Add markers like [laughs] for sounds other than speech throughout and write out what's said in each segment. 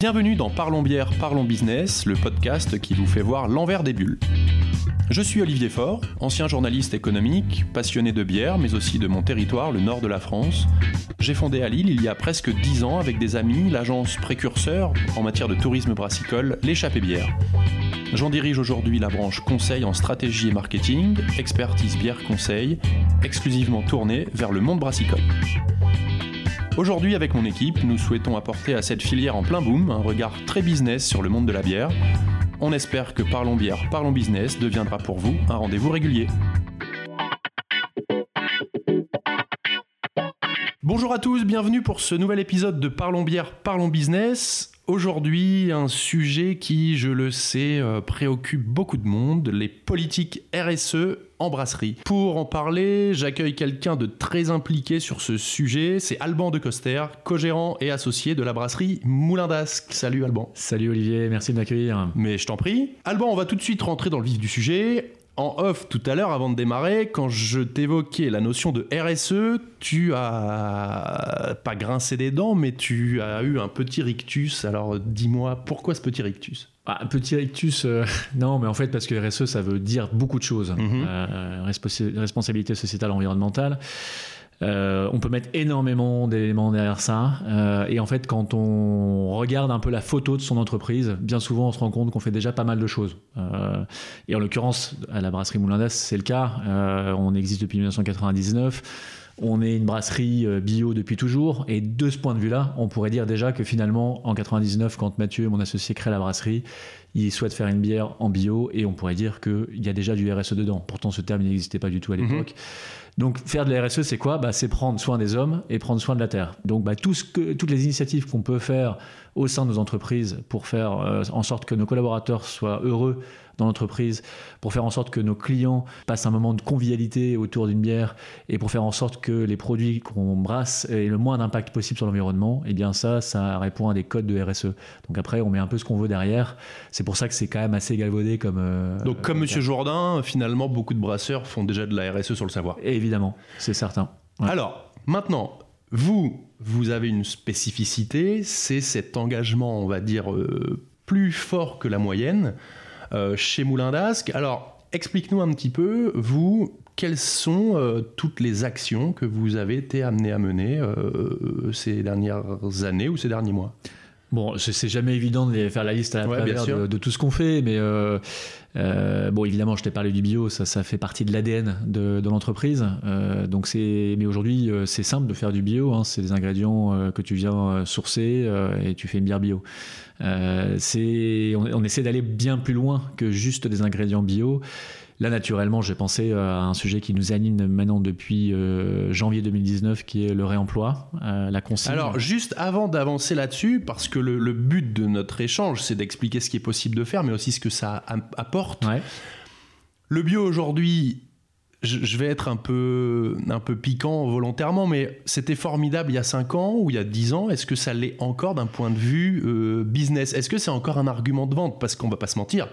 Bienvenue dans Parlons bière, parlons business, le podcast qui vous fait voir l'envers des bulles. Je suis Olivier Faure, ancien journaliste économique, passionné de bière, mais aussi de mon territoire, le nord de la France. J'ai fondé à Lille il y a presque 10 ans avec des amis l'agence précurseur en matière de tourisme brassicole, l'échappée bière. J'en dirige aujourd'hui la branche conseil en stratégie et marketing, expertise bière conseil, exclusivement tournée vers le monde brassicole. Aujourd'hui, avec mon équipe, nous souhaitons apporter à cette filière en plein boom un regard très business sur le monde de la bière. On espère que Parlons Bière, Parlons Business deviendra pour vous un rendez-vous régulier. Bonjour à tous, bienvenue pour ce nouvel épisode de Parlons Bière, Parlons Business. Aujourd'hui, un sujet qui, je le sais, euh, préoccupe beaucoup de monde, les politiques RSE en brasserie. Pour en parler, j'accueille quelqu'un de très impliqué sur ce sujet, c'est Alban de Coster, co-gérant et associé de la brasserie Moulin d'Ascq. Salut Alban. Salut Olivier, merci de m'accueillir. Mais je t'en prie. Alban, on va tout de suite rentrer dans le vif du sujet en off tout à l'heure, avant de démarrer, quand je t'évoquais la notion de RSE, tu as pas grincé des dents, mais tu as eu un petit rictus. Alors dis-moi, pourquoi ce petit rictus? Ah, un petit rictus, euh, [laughs] non, mais en fait, parce que RSE, ça veut dire beaucoup de choses. Mhm. Euh, responsabilité sociétale environnementale. Euh, on peut mettre énormément d'éléments derrière ça. Euh, et en fait, quand on regarde un peu la photo de son entreprise, bien souvent, on se rend compte qu'on fait déjà pas mal de choses. Euh, et en l'occurrence, à la brasserie Moulin c'est le cas. on existe depuis 1999. On est une brasserie bio depuis toujours. Et de ce point de vue-là, on pourrait dire déjà que finalement, en 99, quand Mathieu, mon associé, crée la brasserie, il souhaite faire une bière en bio et on pourrait dire qu'il y a déjà du RSE dedans. Pourtant, ce terme n'existait pas du tout à mhm. l'époque. Donc faire de la RSE, c'est quoi? Bah, C'est prendre soin des hommes et prendre soin de la terre. Donc bah, tout ce que, toutes les initiatives qu'on peut faire au sein de nos entreprises pour faire euh, en sorte que nos collaborateurs soient heureux dans l'entreprise, pour faire en sorte que nos clients passent un moment de convivialité autour d'une bière et pour faire en sorte que les produits qu'on brasse aient le moins d'impact possible sur l'environnement, et eh bien ça, ça répond à des codes de RSE. Donc après, on met un peu ce qu'on veut derrière. C'est pour ça que c'est quand même assez galvaudé comme. Euh, Donc comme Monsieur Jourdain, finalement, beaucoup de brasseurs font déjà de la RSE sur le savoir. évidemment, c'est certain. Alors maintenant, vous, vous avez une spécificité, c'est cet engagement, on va dire, euh, plus fort que la moyenne euh, chez Moulin d'Ascq. Alors, explique-nous un petit peu, vous, quelles sont euh, toutes les actions que vous avez été amené à mener euh, ces dernières années ou ces derniers mois? Bon, c'est jamais évident de faire la liste à la de, de, tout ce qu'on fait, mais bon, évidemment, je t'ai parlé du bio, ça, fait partie de l'ADN de, l'entreprise. donc c'est, mais aujourd'hui, c'est simple de faire du bio. Hein, c'est des ingrédients que tu viens sourcer et tu fais une bière bio. Euh, on, essaie d'aller bien plus loin que juste des ingrédients bio. Là, naturellement, j'ai pensé à un sujet qui nous anime maintenant depuis euh, janvier 2019, qui est le réemploi, euh, la consigne. Alors, juste avant d'avancer là-dessus, parce que le, but de notre échange, c'est d'expliquer ce qui est possible de faire, mais aussi ce que ça apporte. Le bio aujourd'hui, je, vais être un peu, un peu piquant volontairement, mais c'était formidable il y a 5 ans ou il y a 10 ans. Est-ce que ça l'est encore d'un point de vue euh, business? Est-ce que c'est encore un argument de vente? Parce qu'on va pas se mentir,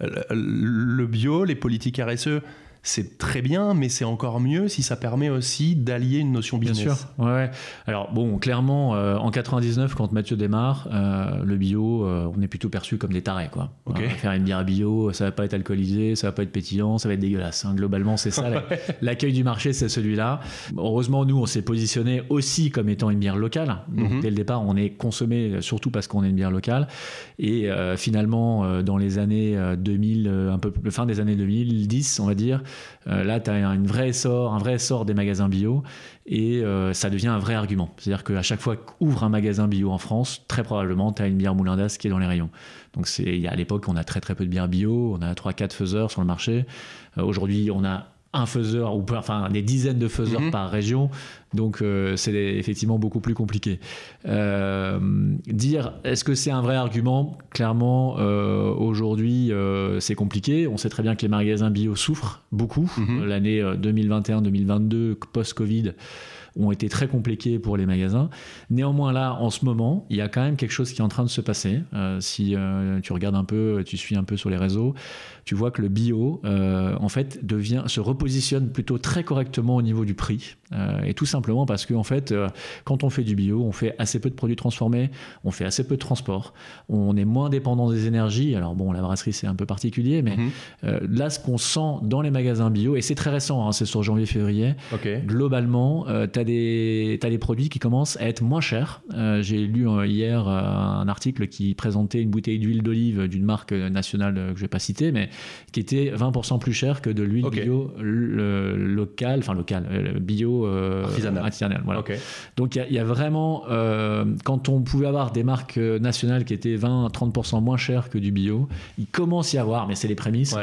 le bio, les politiques RSE, c'est très bien, mais c'est encore mieux si ça permet aussi d'allier une notion business. Bien sûr. Ouais, Alors bon, clairement, euh, en 99, quand Mathieu démarre, euh, le bio, euh, on est plutôt perçu comme des tarés, quoi. faire une bière bio, ça va pas être alcoolisé, ça va pas être pétillant, ça va être dégueulasse. Hein. Globalement, c'est ça. [laughs] L'accueil du marché, c'est celui-là. Heureusement, nous, on s'est positionné aussi comme étant une bière locale. Donc mhm. dès le départ, on est consommé surtout parce qu'on est une bière locale. Et finalement, dans les années 2000, un peu fin des années 2010, on va dire, euh, là, tu as une vraie essor, un vrai essor des magasins bio et euh, ça devient un vrai argument. C'est-à-dire qu'à chaque fois qu'ouvre un magasin bio en France, très probablement, tu as une bière Moulin d'As qui est dans les rayons. Donc c'est, à l'époque, on a très très peu de bières bio, on a 3-4 faiseurs sur le marché. Euh, aujourd'hui, on a un faiseur, ou enfin des dizaines de faiseurs mhm. par région. Donc euh, c'est effectivement beaucoup plus compliqué. Euh, dire est-ce que c'est un vrai argument? Clairement, euh, aujourd'hui, c'est compliqué. On sait très bien que les magasins bio souffrent beaucoup. Mhm. L'année 2021-2022, post-Covid, ont été très compliqués pour les magasins. Néanmoins, là, en ce moment, il y a quand même quelque chose qui est en train de se passer. Si tu regardes un peu, tu suis un peu sur les réseaux, tu vois que le bio, euh, en fait, devient, se repositionne plutôt très correctement au niveau du prix. et tout simplement parce que, en fait, quand on fait du bio, on fait assez peu de produits transformés, on fait assez peu de transport, on est moins dépendant des énergies. Alors bon, la brasserie, c'est un peu particulier, mais mhm. là, ce qu'on sent dans les magasins bio, et c'est très récent, hein, c'est sur janvier-février, globalement, tu as, des, as des produits qui commencent à être moins chers. J'ai lu hier un article qui présentait une bouteille d'huile d'olive d'une marque nationale que je ne vais pas citer, mais qui était 20% plus cher que de l'huile bio locale, enfin locale, euh, bio euh, voilà. Donc il y, a vraiment, euh, quand on pouvait avoir des marques nationales qui étaient 20-30% moins chères que du bio, il commence à y avoir, mais c'est les prémices,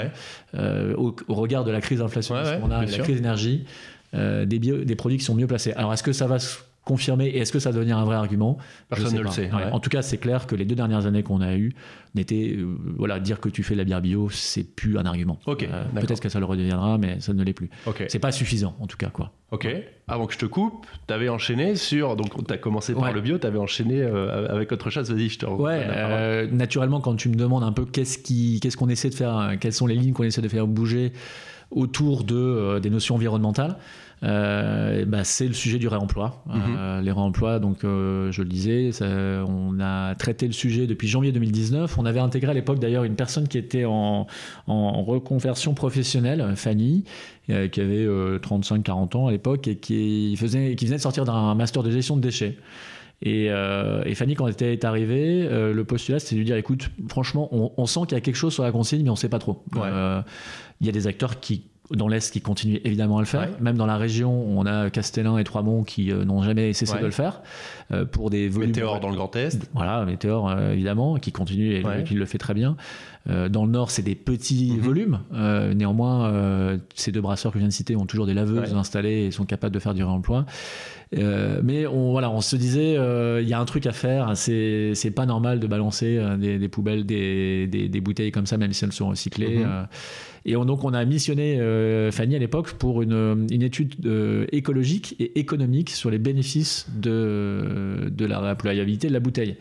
au, regard de la crise inflationniste qu'on a, la crise énergie, des, des produits qui sont mieux placés. Alors est-ce que ça va confirmer et est-ce que ça va devenir un vrai argument? Personne ne le sait. En tout cas, c'est clair que les deux dernières années qu'on a eues n'étaient. Euh, voilà, dire que tu fais de la bière bio, c'est plus un argument. Ok. Euh, peut-être que ça le redeviendra, mais ça ne l'est plus. Ok. C'est pas suffisant, en tout cas. quoi. Ok. Avant que je te coupe, tu avais enchaîné sur. Donc, tu as commencé par le bio, tu avais enchaîné euh, avec autre chose. Vas-y, je te Ouais, naturellement, quand tu me demandes un peu qu'est-ce qu'on ce qu'on essaie de faire, quelles sont les lignes qu'on essaie de faire bouger autour de, des notions environnementales. Euh, bah, c'est le sujet du réemploi. Mhm. Euh, les réemplois, donc euh, je le disais, on a traité le sujet depuis janvier 2019. On avait intégré à l'époque d'ailleurs une personne qui était en, en reconversion professionnelle, Fanny, qui avait 35-40 ans à l'époque et qui, faisait, qui venait de sortir d'un master de gestion de déchets. Et, Fanny, quand elle est arrivée, le postulat, c'était de lui dire écoute, franchement, on, sent qu'il y a quelque chose sur la consigne, mais on ne sait pas trop. Il y a des acteurs qui dans l'Est qui continuent évidemment à le faire. Même dans la région, on a Castellin et Troismont qui euh, n'ont jamais cessé de le faire. Euh, pour des volumes. Météor dans le Grand Est. Voilà, Météor euh, évidemment, qui continue et qui le fait très bien. Dans le Nord, c'est des petits mhm. volumes. néanmoins, ces deux brasseurs que je viens de citer ont toujours des laveuses installées et sont capables de faire du réemploi. mais on, voilà, on se disait, il y a un truc à faire. C'est, pas normal de balancer des, poubelles, des, des, bouteilles comme ça, même si elles sont recyclées. Mhm. Et donc, on a missionné euh, Fanny à l'époque pour une, une étude euh, écologique et économique sur les bénéfices de, de la réemployabilité de la bouteille.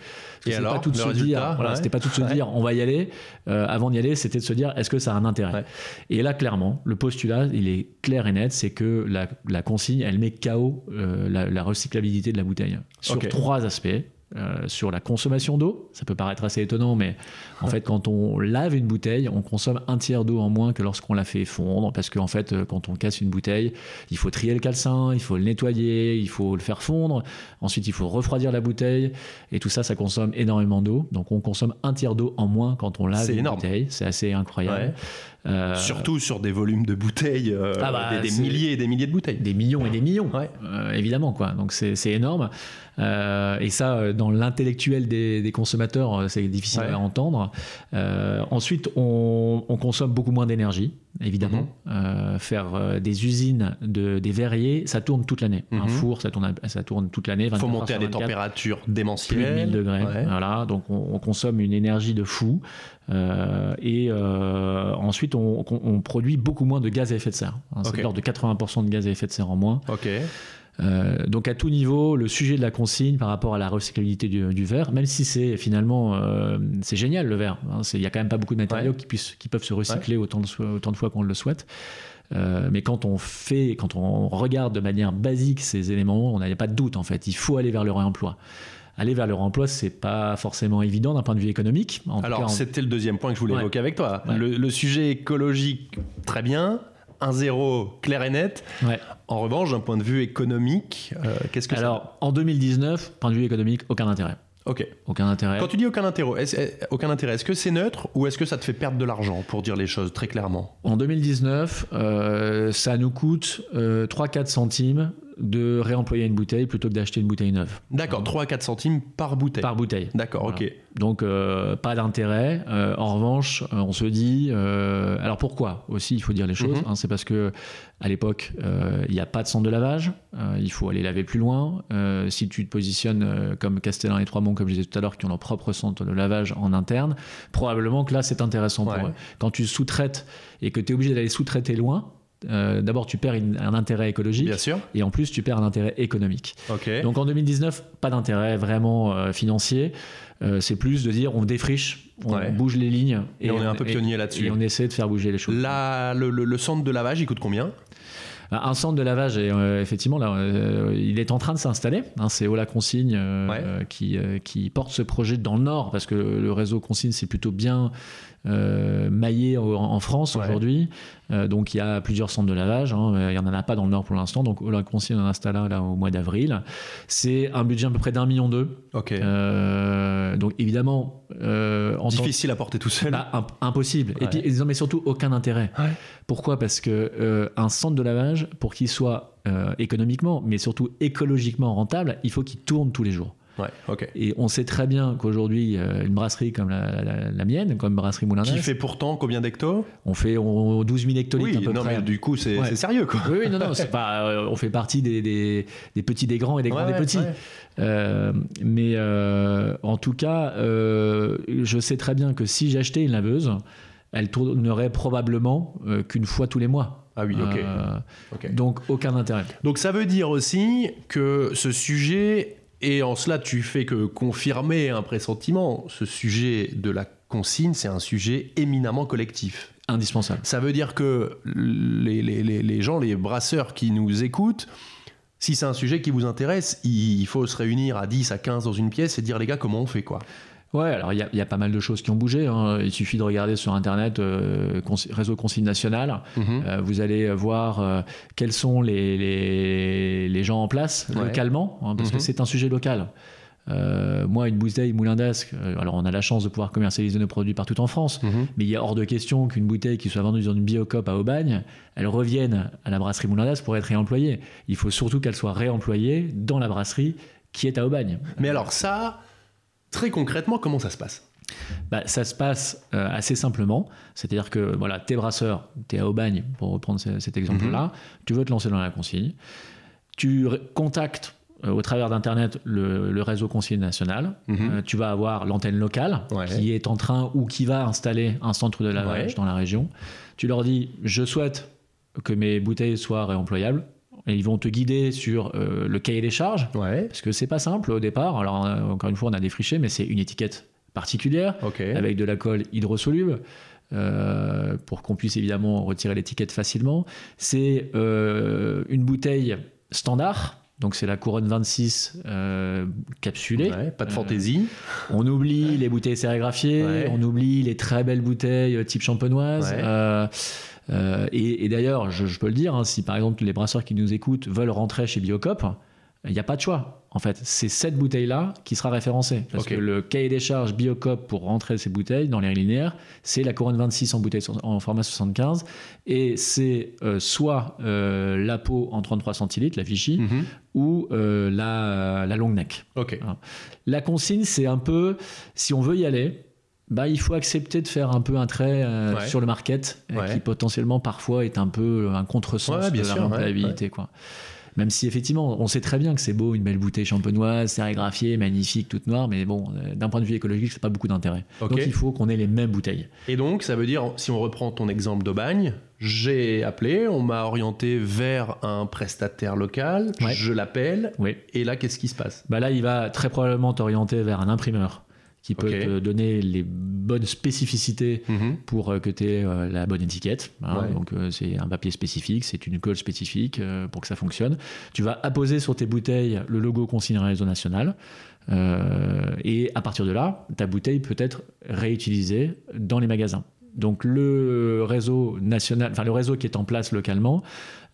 Et alors, pas tout de se dire, voilà, c'était pas tout de se dire, on va y aller. Euh, avant d'y aller, c'était de se dire, est-ce que ça a un intérêt Et là, clairement, le postulat, il est clair et net, c'est que la, la, consigne, elle met KO la, la, recyclabilité de la bouteille sur trois aspects. Euh, sur la consommation d'eau. Ça peut paraître assez étonnant, mais en fait, quand on lave une bouteille, on consomme un tiers d'eau en moins que lorsqu'on la fait fondre, parce qu'en fait, euh, quand on casse une bouteille, il faut trier le calcin, il faut le nettoyer, il faut le faire fondre, ensuite il faut refroidir la bouteille, et tout ça, ça consomme énormément d'eau. Donc on consomme un tiers d'eau en moins quand on lave une bouteille. C'est assez incroyable. Euh, Surtout sur des volumes de bouteilles, euh, ah bah, des, milliers et des milliers de bouteilles. Des millions et des millions, euh, évidemment. Quoi. Donc c'est énorme. et ça, dans l'intellectuel des, consommateurs, c'est difficile à entendre. ensuite, on, consomme beaucoup moins d'énergie, évidemment. Mhm. faire des usines, de, des verriers, ça tourne toute l'année. Un mhm. four, ça tourne, ça tourne toute l'année. Il faut monter à des températures démentielles. Plus de 1000 degrés. Voilà, donc on, on, consomme une énergie de fou. Euh, et euh, ensuite, on, produit beaucoup moins de gaz à effet de serre. Hein, c'est l'ordre de 80% de gaz à effet de serre en moins. Ok. Euh, donc à tout niveau, le sujet de la consigne par rapport à la recyclabilité du, verre, même si c'est finalement c'est génial le verre, hein, il n'y a quand même pas beaucoup de matériaux qui, puissent, qui peuvent se recycler autant, de, autant de fois qu'on le souhaite. mais quand on fait, quand on regarde de manière basique ces éléments, on n'a pas de doute en fait. Il faut aller vers le réemploi aller vers le remploi, c'est pas forcément évident d'un point de vue économique. Alors, c'était le deuxième point que je voulais évoquer avec toi. Le, sujet écologique, très bien. Un zéro clair et net. En revanche, d'un point de vue économique, euh, qu'est-ce que Alors, en 2019, point de vue économique, aucun intérêt. Ok. Aucun intérêt. Quand tu dis aucun intérêt, est-ce, aucun intérêt, est-ce que c'est neutre ou est-ce que ça te fait perdre de l'argent, pour dire les choses très clairement? En 2019, euh, ça nous coûte 3-4 euh, centimes de réemployer une bouteille plutôt que d'acheter une bouteille neuve. D'accord, 3 à 4 centimes par bouteille. Par bouteille. D'accord, ok. Donc euh, pas d'intérêt. Euh, en revanche, euh, on se dit, alors pourquoi aussi, il faut dire les choses. Mhm. Hein, c'est parce que à l'époque, il n'y a pas de centre de lavage. il faut aller laver plus loin. si tu te positionnes comme Castellin et Trois-Monts, comme je disais tout à l'heure, qui ont leur propre centre de lavage en interne, probablement que là c'est intéressant pour eux. Quand tu sous-traites et que tu es obligé d'aller sous-traiter loin, euh, d'abord tu perds une- un intérêt écologique Bien sûr. et en plus tu perds un intérêt économique. Donc en 2019, pas d'intérêt vraiment euh, financier. Euh, c'est plus de dire on défriche, on Ouais. bouge les lignes Et on est un peu pionnier là-dessus. Et on essaie de faire bouger les choses. La- le, le- le centre de lavage, il coûte combien? Un centre de lavage, effectivement, là, il est en train de s'installer. hein, c'est Ola Consigne Ouais. qui, qui porte ce projet dans le Nord, parce que le réseau Consigne, c'est plutôt bien maillé en, en France Ouais. aujourd'hui. Euh, donc il y a plusieurs centres de lavage. hein, il n'y en a pas dans le Nord pour l'instant. Donc Ola Consigne en installe un là, au mois d'avril. C'est un budget à peu près d'un million d'eux. Ok. Euh, donc évidemment, euh, en Difficile à porter tout seul. bah, imp- impossible. Ouais. Et puis, non, mais surtout, aucun intérêt. Ouais. Pourquoi? Parce que euh, un centre de lavage, pour qu'il soit euh, économiquement, mais surtout écologiquement rentable, il faut qu'il tourne tous les jours. Ouais. Et on sait très bien qu'aujourd'hui, une brasserie comme la, la- la mienne, comme Brasserie Moulin Qui fait pourtant combien d'hectos? On fait on- 12 000 hectolitres Oui, à peu non, près. mais du coup, c'est Ouais. sérieux, quoi. Oui, oui, non, non, pas. euh, on fait partie des, des, des petits des grands et des grands Ouais, des petits. Euh, mais euh, en tout cas, je sais très bien que si j'achetais une laveuse, elle tournerait probablement qu'une fois tous les mois. Ah oui, ok. Euh, ok. donc aucun intérêt. Donc ça veut dire aussi que ce sujet, et en cela tu fais que confirmer un pressentiment, ce sujet de la consigne, c'est un sujet éminemment collectif. Indispensable. Ça veut dire que les, les- les- les gens, les brasseurs qui nous écoutent, si c'est un sujet qui vous intéresse, il faut se réunir à 10, à 15 dans une pièce et dire les gars comment on fait quoi? Ouais, alors il y, a- il y a pas mal de choses qui ont bougé. hein. Il suffit de regarder sur Internet euh, réseau consigne national. Mhm. Euh, vous allez voir euh, quels sont les, les, les gens en place Ouais. localement, hein, parce que c'est un sujet local. Euh, moi, une bouteille Moulin d'Ascq, euh, alors on a la chance de pouvoir commercialiser nos produits partout en France, Mhm. mais il est hors de question qu'une bouteille qui soit vendue dans une biocop à Aubagne, elle revienne à la brasserie Moulin d'Ascq pour être réemployée. Il faut surtout qu'elle soit réemployée dans la brasserie qui est à Aubagne. Mais alors ça, très concrètement, comment ça se passe? Bah, ça se passe euh, assez simplement. C'est-à-dire que voilà, t'es brasseur, t'es à Aubagne, pour reprendre ce- cet exemple-là, tu veux te lancer dans la consigne, tu contactes euh, au travers d'Internet le, le réseau consigne national, Mhm. Euh, tu vas avoir l'antenne locale Ouais. qui est en train ou qui va installer un centre de lavage Ouais. dans la région. Tu leur dis, je souhaite que mes bouteilles soient réemployables. Et ils vont te guider sur euh, le cahier des charges. Ouais. Parce que c'est pas simple au départ. Alors, euh, encore une fois, on a défriché, mais c'est une étiquette particulière avec de la colle hydrosoluble. euh, pour qu'on puisse évidemment retirer l'étiquette facilement. C'est euh, une bouteille standard, donc c'est la couronne 26 euh, capsulée. Ouais, pas de Euh, fantaisie. on oublie les bouteilles sérigraphiées, Ouais. on oublie les très belles bouteilles type champenoise. Ouais. Euh, euh, et, et d'ailleurs, je, je peux le dire, hein, si par exemple les brasseurs qui nous écoutent veulent rentrer chez Biocop, il n'y a pas de choix. En fait, c'est cette bouteille-là qui sera référencée. Parce que le cahier des charges Biocop pour rentrer ces bouteilles dans les linéaires, c'est la couronne 26 en bouteille en format 75. Et c'est euh, soit euh, la peau en 33 centilitres, la Vichy, Mhm. ou euh, la, la long neck. La consigne, c'est un peu, si on veut y aller, bah, il faut accepter de faire un peu un trait euh, Ouais. sur le market, euh, Ouais. qui potentiellement parfois est un peu un contresens Ouais, bien de la sûr, rentabilité. Quoi. Même si effectivement, on sait très bien que c'est beau, une belle bouteille champenoise, sérigraphiée, magnifique, toute noire, mais bon, euh, d'un point de vue écologique, c'est pas beaucoup d'intérêt. Donc il faut qu'on ait les mêmes bouteilles. Et donc, ça veut dire, si on reprend ton exemple d'Aubagne, j'ai appelé, on m'a orienté vers un prestataire local, je l'appelle, et là, qu'est-ce qui se passe? Bah là, il va très probablement t'orienter vers un imprimeur qui peut te donner les bonnes spécificités pour euh, que tu aies euh, la bonne étiquette. hein. Ouais. Donc euh, c'est un papier spécifique, c'est une colle spécifique euh, pour que ça fonctionne. Tu vas apposer sur tes bouteilles le logo consigne réseau national. et à partir de là, ta bouteille peut être réutilisée dans les magasins. Donc le réseau national, enfin le réseau qui est en place localement,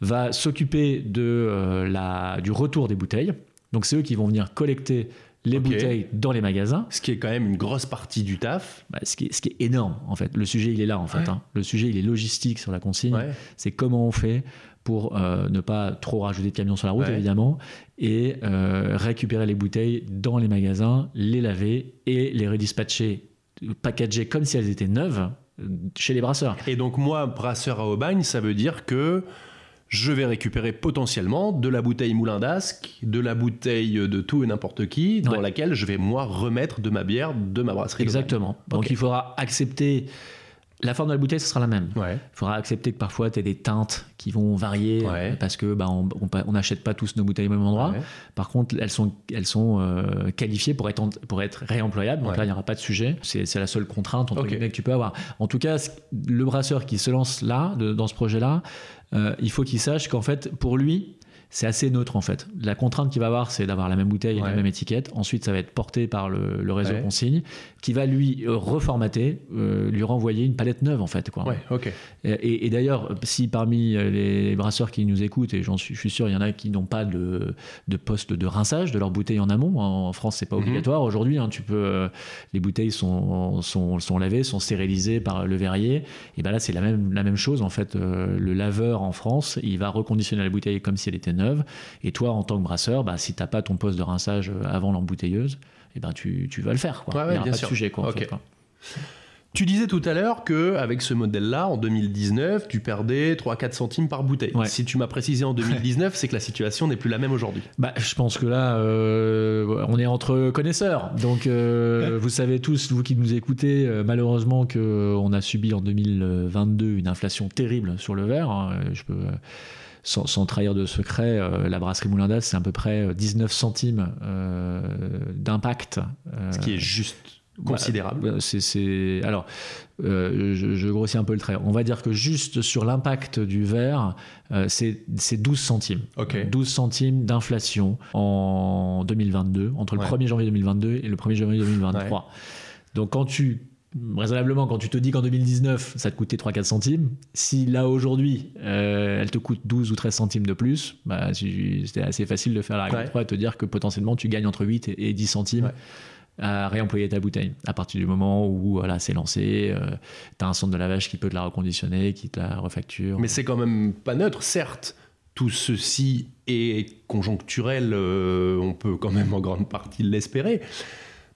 va s'occuper de la du retour des bouteilles. Donc c'est eux qui vont venir collecter les bouteilles dans les magasins. Ce qui est quand même une grosse partie du taf. Bah, ce, qui est, ce qui est énorme, en fait. Le sujet, il est là, en fait. Ouais. hein. Le sujet, il est logistique sur la consigne. Ouais. C'est comment on fait pour euh, ne pas trop rajouter de camions sur la route, Ouais. évidemment, et euh, récupérer les bouteilles dans les magasins, les laver et les redispatcher, packager comme si elles étaient neuves euh, chez les brasseurs. Et donc, moi, brasseur à Aubagne, ça veut dire que je vais récupérer potentiellement de la bouteille Moulin d'Ascq, de la bouteille de tout et n'importe qui, dans Ouais. laquelle je vais, moi, remettre de ma bière de ma brasserie. Exactement. Donc il faudra accepter La forme de la bouteille, ce sera la même. Ouais. Il faudra accepter que parfois tu aies des teintes qui vont varier Ouais. euh, parce que bah, on n'achète pas tous nos bouteilles au même endroit. Ouais. Par contre, elles sont, elles sont euh, qualifiées pour être, pour être réemployables. Donc là, il n'y aura pas de sujet. C'est la seule contrainte entre que tu peux avoir. En tout cas, le brasseur qui se lance là, de- dans ce projet-là, euh, il faut qu'il sache qu'en fait, pour lui, c'est assez neutre en fait. La contrainte qu'il va avoir, c'est d'avoir la même bouteille et Ouais. la même étiquette. Ensuite, ça va être porté par le, le réseau Ouais. consigne, qui va lui euh, reformater, euh, lui renvoyer une palette neuve en fait. Quoi. Ouais, ok. Et, et d'ailleurs, si parmi euh, les brasseurs qui nous écoutent, et j'en suis, je suis sûr, il y en a qui n'ont pas de, de poste de rinçage de leurs bouteilles en amont. En France, c'est pas Mhm. obligatoire. Aujourd'hui, hein, tu peux, euh, les bouteilles sont, sont, sont lavées, sont stérilisées par le verrier. Et ben là, c'est la même, la même chose. En fait, euh, le laveur en France, il va reconditionner la bouteille comme si elle était neuve. Et toi, en tant que brasseur, bah, si t'as pas ton poste de rinçage euh, avant l'embouteilleuse, et ben tu, tu vas le faire. Quoi. Ouais, ouais, il n'y bien pas sûr. de sujet. Quoi, en Ok. fait, quoi. Tu disais tout à l'heure que avec ce modèle-là, en 2019, tu perdais 3-4 centimes par bouteille. Ouais. Si tu m'as précisé en 2019, c'est que la situation n'est plus la même aujourd'hui. [laughs] Bah, je pense que là, euh, on est entre connaisseurs. Donc, euh, [laughs] vous savez tous, vous qui nous écoutez, euh, malheureusement qu'on a subi en 2022 une inflation terrible sur le verre. hein. Je peux, sans, sans trahir de secret, euh, la brasserie Moulin c'est à peu près 19 centimes euh, d'impact. euh, Ce qui est juste considérable. voilà, c'est, Alors, euh, je, je grossis un peu le trait. On va dire que juste sur l'impact du verre, euh, c'est, c'est 12 centimes. Ok. 12 centimes d'inflation en 2022, entre le Ouais. 1er janvier 2022 et le 1er janvier 2023. Donc, quand tu. Raisonnablement, quand tu te dis qu'en 2019, ça te coûtait 3-4 centimes, si là aujourd'hui, euh, elle te coûte 12 ou 13 centimes de plus, bah, c'était assez facile de faire la règle Ouais. de 3 et te dire que potentiellement tu gagnes entre 8 et et 10 centimes Ouais. à réemployer ta bouteille. À partir du moment où voilà, c'est lancé, tu as un centre de lavage qui peut te la reconditionner, qui te la refacture. Mais c'est quand même pas neutre, certes. Tout ceci est conjoncturel, euh, on peut quand même en grande partie l'espérer.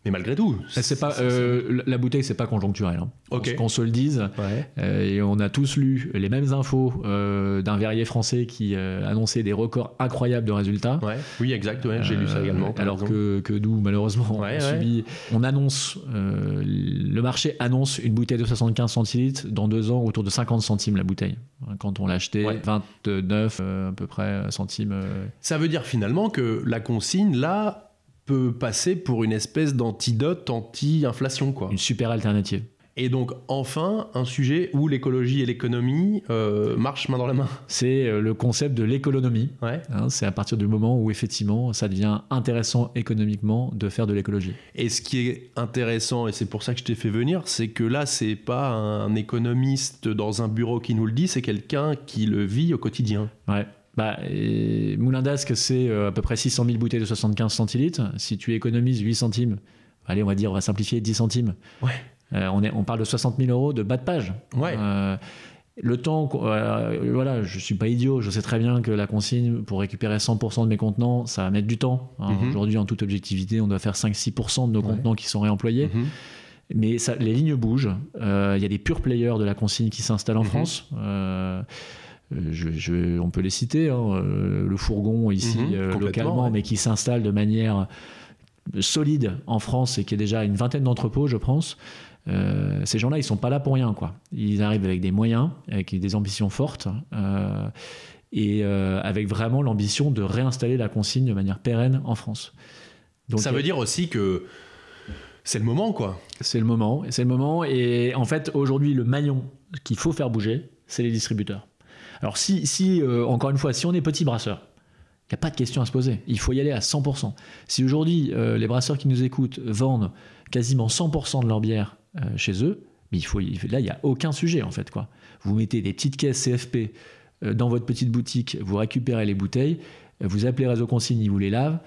Mais malgré tout. c'est pas, euh, la bouteille, c'est pas conjoncturel. hein. Ok. Qu'on- se le dise. Ouais. Euh, et on a tous lu les mêmes infos euh, d'un verrier français qui annonçait des records incroyables de résultats. Ouais. Oui, exact, ouais, j'ai lu ça également. Alors que, que nous, malheureusement, on, Ouais, a ouais. subi- on annonce, le marché annonce une bouteille de 75 centilitres dans deux ans autour de 50 centimes la bouteille. Quand on l'achetait, Ouais. 29 euh, à peu près centimes. Ça veut dire finalement que la consigne, là, peut passer pour une espèce d'antidote anti-inflation, quoi. une super alternative. Et donc, enfin, un sujet où l'écologie et l'économie euh, marchent main dans la main. C'est euh, le concept de l'économie. Ouais. hein. c'est à partir du moment où effectivement ça devient intéressant économiquement de faire de l'écologie. Et ce qui est intéressant, et c'est pour ça que je t'ai fait venir, c'est que là, c'est pas un économiste dans un bureau qui nous le dit, c'est quelqu'un qui le vit au quotidien. Ouais. Bah, et Moulin d'Ascq, c'est euh, à peu près 600 000 bouteilles de 75 centilitres. Si tu économises 8 centimes, allez, on va dire, on va simplifier 10 centimes. Ouais. Euh, on, est, on parle de 60 000 euros de bas de page. Ouais. Euh, le temps, euh, voilà, je suis pas idiot, je sais très bien que la consigne pour récupérer 100% de mes contenants, ça va mettre du temps. hein. Mhm. Aujourd'hui, en toute objectivité, on doit faire 5-6% de nos Ouais. contenants qui sont réemployés. Mhm. Mais ça, les lignes bougent. Il y a des purs players de la consigne qui s'installent en Mhm. France. Euh, je- je- on peut les citer. hein. Euh, le fourgon ici Mhm, euh, localement, ouais. mais qui s'installe de manière solide en France et qui est déjà une vingtaine d'entrepôts, je pense. Euh, ces gens-là, ils sont pas là pour rien, quoi. Ils arrivent avec des moyens, avec des ambitions fortes, euh, et euh, avec vraiment l'ambition de réinstaller la consigne de manière pérenne en France. Donc, ça veut dire aussi que c'est le moment, quoi. c'est le moment. C'est le moment. Et en fait, aujourd'hui, le maillon qu'il faut faire bouger, c'est les distributeurs. Alors, si, euh, encore une fois, si on est petit brasseur, il n'y a pas de question à se poser. Il faut y aller à 100%. Si aujourd'hui, euh, les brasseurs qui nous écoutent vendent quasiment 100% de leur bière euh, chez eux, mais il faut, là, il n'y a aucun sujet, en fait. Quoi. Vous mettez des petites caisses CFP dans votre petite boutique, vous récupérez les bouteilles, vous appelez Réseau Consigne, ils vous les lavent,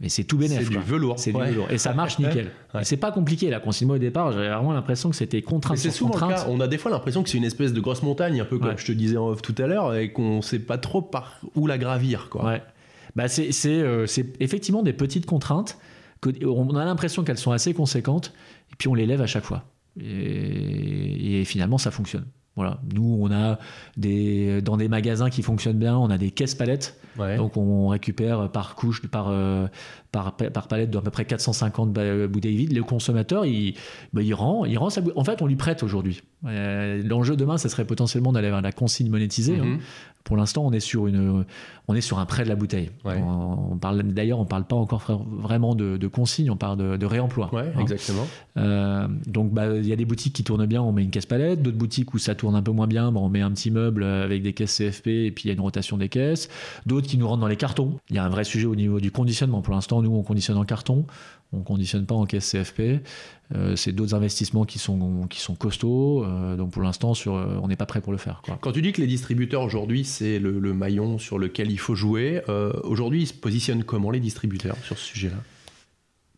mais c'est tout bénef. C'est du velours. C'est Ouais. du velours. Et ça marche nickel. Ouais. C'est pas compliqué la consigne. Moi, au départ, j'avais vraiment l'impression que c'était contrainte c'est souvent le cas. On a des fois l'impression que c'est une espèce de grosse montagne, un peu comme Ouais. je te disais en off tout à l'heure, et qu'on sait pas trop par où la gravir, quoi. Ouais. Bah, c'est euh, effectivement des petites contraintes. Que, on a l'impression qu'elles sont assez conséquentes, et puis on les lève à chaque fois. Et, et finalement, ça fonctionne. Voilà. Nous, on a des, dans des magasins qui fonctionnent bien, on a des caisses palettes. Ouais. Donc on récupère par couche, par, euh, par, par palette d'à peu près 450 bouteilles vides. Le consommateur, il, bah, il rend, il rend sa En fait, on lui prête aujourd'hui. L'enjeu demain, ça serait potentiellement d'aller vers la consigne monétisée. Hein. Pour l'instant, on est sur une, on est sur un prêt de la bouteille. On, parle d'ailleurs, on parle pas encore vraiment de, consigne, on parle de, réemploi. Ouais, hein. Exactement. Euh, donc, bah, il y a des boutiques qui tournent bien, on met une caisse palette. D'autres boutiques où ça tourne un peu moins bien, bah, on met un petit meuble avec des caisses CFP et puis il y a une rotation des caisses. D'autres qui nous rentrent dans les cartons. Il y a un vrai sujet au niveau du conditionnement. Pour l'instant, nous, on conditionne en carton. On conditionne pas en caisse CFP. Euh, c'est d'autres investissements qui sont, qui sont costauds. Euh, donc pour l'instant, sur, euh, on n'est pas prêt pour le faire. Quand tu dis que les distributeurs aujourd'hui, c'est le, maillon sur lequel il faut jouer, aujourd'hui, ils se positionnent comment les distributeurs sur ce sujet-là?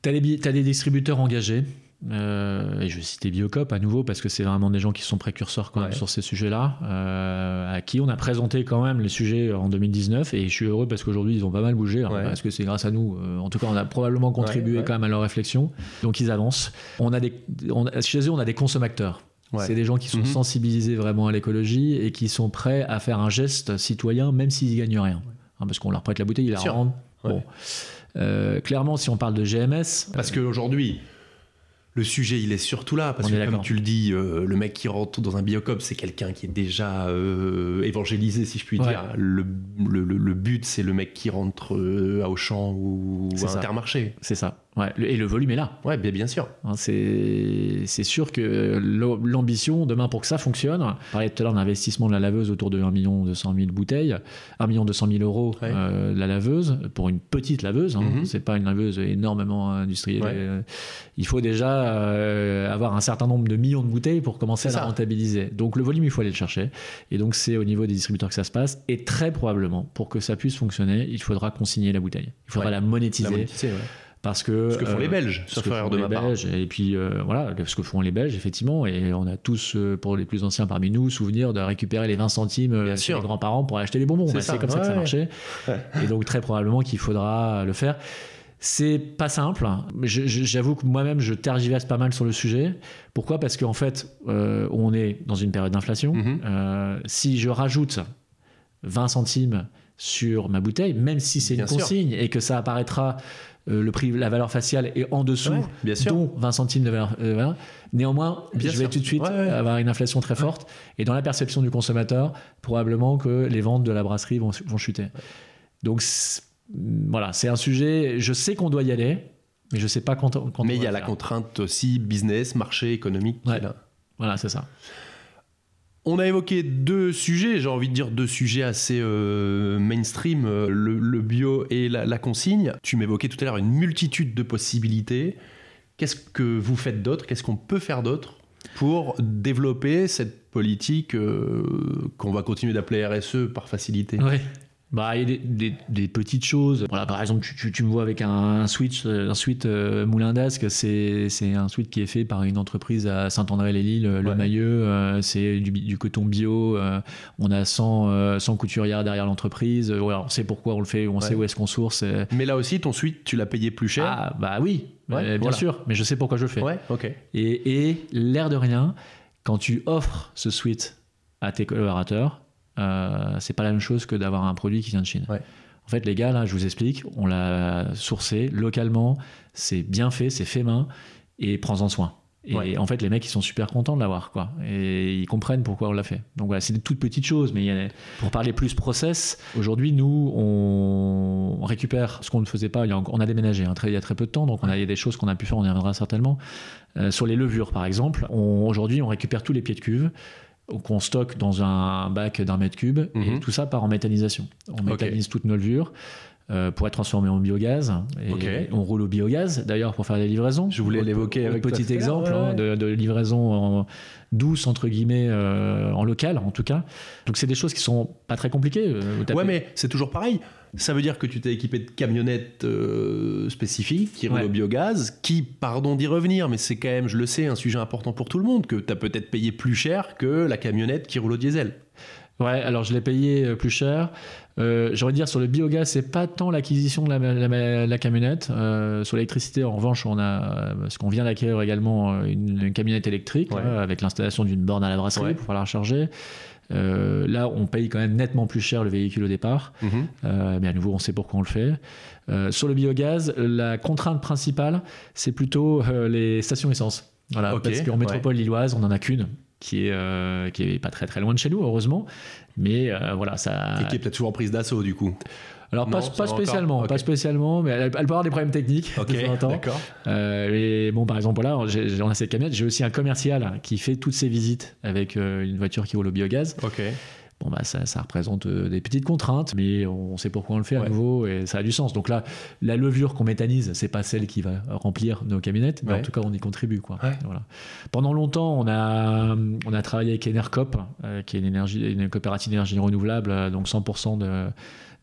Tu as, as, des distributeurs engagés euh, et je vais citer Biocop à nouveau parce que c'est vraiment des gens qui sont précurseurs quand même sur ces sujets-là, euh, à qui on a présenté quand même les sujets en 2019 et je suis heureux parce qu'aujourd'hui ils ont pas mal bougé parce que c'est grâce à nous. Euh, en tout cas, on a probablement contribué quand même à leur réflexion. Donc ils avancent. On a des, chez eux, on a des consommateurs. C'est des gens qui sont mhm. sensibilisés vraiment à l'écologie et qui sont prêts à faire un geste citoyen même s'ils gagnent rien. Hein, parce qu'on leur prête la bouteille, ils la rendent. Bon. clairement, si on parle de GMS. Parce qu'aujourd'hui, le sujet, il est surtout là, parce que comme tu le dis, euh, le mec qui rentre dans un biocop, c'est quelqu'un qui est déjà euh, évangélisé, si je puis dire. Le, but, c'est le mec qui rentre euh, à Auchan ou à Intermarché. C'est ça. Ouais, et le volume est là. Ouais, bien, bien sûr. Hein, c'est sûr que l'ambition, demain, pour que ça fonctionne, on parlait tout à l'heure d'investissement de la laveuse autour de 1 million 200 000 bouteilles, 1 million 200 000 euros euh, la laveuse, pour une petite laveuse, hein, mm-hmm. c'est pas une laveuse énormément industrielle. Euh, il faut déjà euh, avoir un certain nombre de millions de bouteilles pour commencer à la rentabiliser. Donc le volume, il faut aller le chercher. Et donc c'est au niveau des distributeurs que ça se passe. Et très probablement, pour que ça puisse fonctionner, il faudra consigner la bouteille. Il faudra la monétiser. La monétiser parce que ce que font les euh, Belges, ce que font les Belges, et puis euh, voilà, ce que font les Belges effectivement, et on a tous, euh, pour les plus anciens parmi nous, souvenir de récupérer les 20 centimes chez les grands-parents pour acheter les bonbons. C'est bah, comme ça que ça marchait, et donc très probablement qu'il faudra le faire. C'est pas simple. J'avoue que moi-même, je tergiverse pas mal sur le sujet. Pourquoi? Parce qu'en fait, on est dans une période d'inflation. Mm-hmm. si je rajoute 20 centimes sur ma bouteille, même si c'est une consigne et que ça apparaîtra euh, le prix, la valeur faciale est en dessous, bien sûr. dont 20 centimes de valeur. Néanmoins, je vais tout de suite avoir une inflation très forte. Et dans la perception du consommateur, probablement que les ventes de la brasserie vont, vont chuter. Donc voilà, c'est un sujet. Je sais qu'on doit y aller, mais je ne sais pas quand. quand mais il y a la contrainte aussi business, marché, économique. Voilà, c'est ça. On a évoqué deux sujets, j'ai envie de dire deux sujets assez euh, mainstream, euh, le, bio et la, consigne. Tu m'évoquais tout à l'heure une multitude de possibilités. Qu'est-ce que vous faites d'autre? Qu'est-ce qu'on peut faire d'autre pour développer cette politique euh, qu'on va continuer d'appeler RSE par facilité? Bah, il y a des, des, petites choses. Voilà, par exemple, tu, tu, me vois avec un, switch, un suite euh, Moulin d'Asque. C'est, c'est un suite qui est fait par une entreprise à Saint-André-les-Lilles, le, ouais. Mailleux. Euh, c'est du, du, coton bio. Euh, on a 100, 100 couturières derrière l'entreprise. on sait pourquoi on le fait, on sait où est-ce qu'on source. Mais là aussi, ton suite, tu l'as payé plus cher? Ah, bah oui, bien sûr. Mais je sais pourquoi je le fais. Ouais, ok. Et, et l'air de rien, quand tu offres ce suite à tes collaborateurs, euh, c'est pas la même chose que d'avoir un produit qui vient de Chine. En fait, les gars, là, je vous explique, on l'a sourcé localement, c'est bien fait, c'est fait main, et prends-en soin. Et en fait, les mecs, ils sont super contents de l'avoir, quoi. Et ils comprennent pourquoi on l'a fait. Donc voilà, c'est des toutes petites choses, mais pour parler plus process, aujourd'hui, nous, on, récupère ce qu'on ne faisait pas. on a déménagé hein, il y a très peu de temps, donc on a, il y a des choses qu'on a pu faire, on y reviendra certainement. Euh, sur les levures, par exemple, aujourd'hui, on récupère tous les pieds de cuve qu'on stocke dans un bac d'un mètre cube, et mhm. tout ça part en méthanisation. On méthanise toute nos levures euh, pour être transformé en biogaz. Et On roule au biogaz, d'ailleurs, pour faire des livraisons. Je voulais l'évoquer avec petit exemple hein, de, livraison en, douce, entre guillemets, euh, en local, en tout cas. Donc, c'est des choses qui sont pas très compliquées. Euh, ouais, mais c'est toujours pareil. Ça veut dire que tu t'es équipé de camionnettes euh, spécifiques qui roulent au biogaz, qui, pardon d'y revenir, mais c'est quand même, je le sais, un sujet important pour tout le monde, que tu as peut-être payé plus cher que la camionnette qui roule au diesel. Ouais, alors je l'ai payé euh, plus cher. Euh, J'aurais dire sur le biogaz, c'est pas tant l'acquisition de la, camionnette. Euh, sur l'électricité, en revanche, on a, parce qu'on vient d'acquérir également une, camionnette électrique avec l'installation d'une borne à la brasserie pour pouvoir la recharger. Là, on paye quand même nettement plus cher le véhicule au départ. Mhm. mais à nouveau, on sait pourquoi on le fait. sur le biogaz, la contrainte principale, c'est plutôt les stations essence. Voilà, parce qu'en métropole lilloise, on n'en a qu'une qui est, euh, qui est pas très très loin de chez nous, heureusement. Mais euh, voilà, ça. Et qui est peut-être toujours en prise d'assaut, du coup. Alors pas, pas spécialement, pas spécialement, mais elle, peut avoir des problèmes techniques Ok, d'accord. Euh, bon, par exemple, voilà, on a cette camionnette. J'ai aussi un commercial qui fait toutes ses visites avec euh, une voiture qui roule au biogaz. Ok. Bon, bah, ça, ça, représente euh, des petites contraintes, mais on sait pourquoi on le fait à nouveau et ça a du sens. Donc là, la levure qu'on méthanise, c'est pas celle qui va remplir nos camionnettes, mais en tout cas, on y contribue. Quoi. Voilà. Pendant longtemps, on a, on a travaillé avec Enercop, euh, qui est une, énergie, une coopérative d'énergie renouvelable, donc 100% de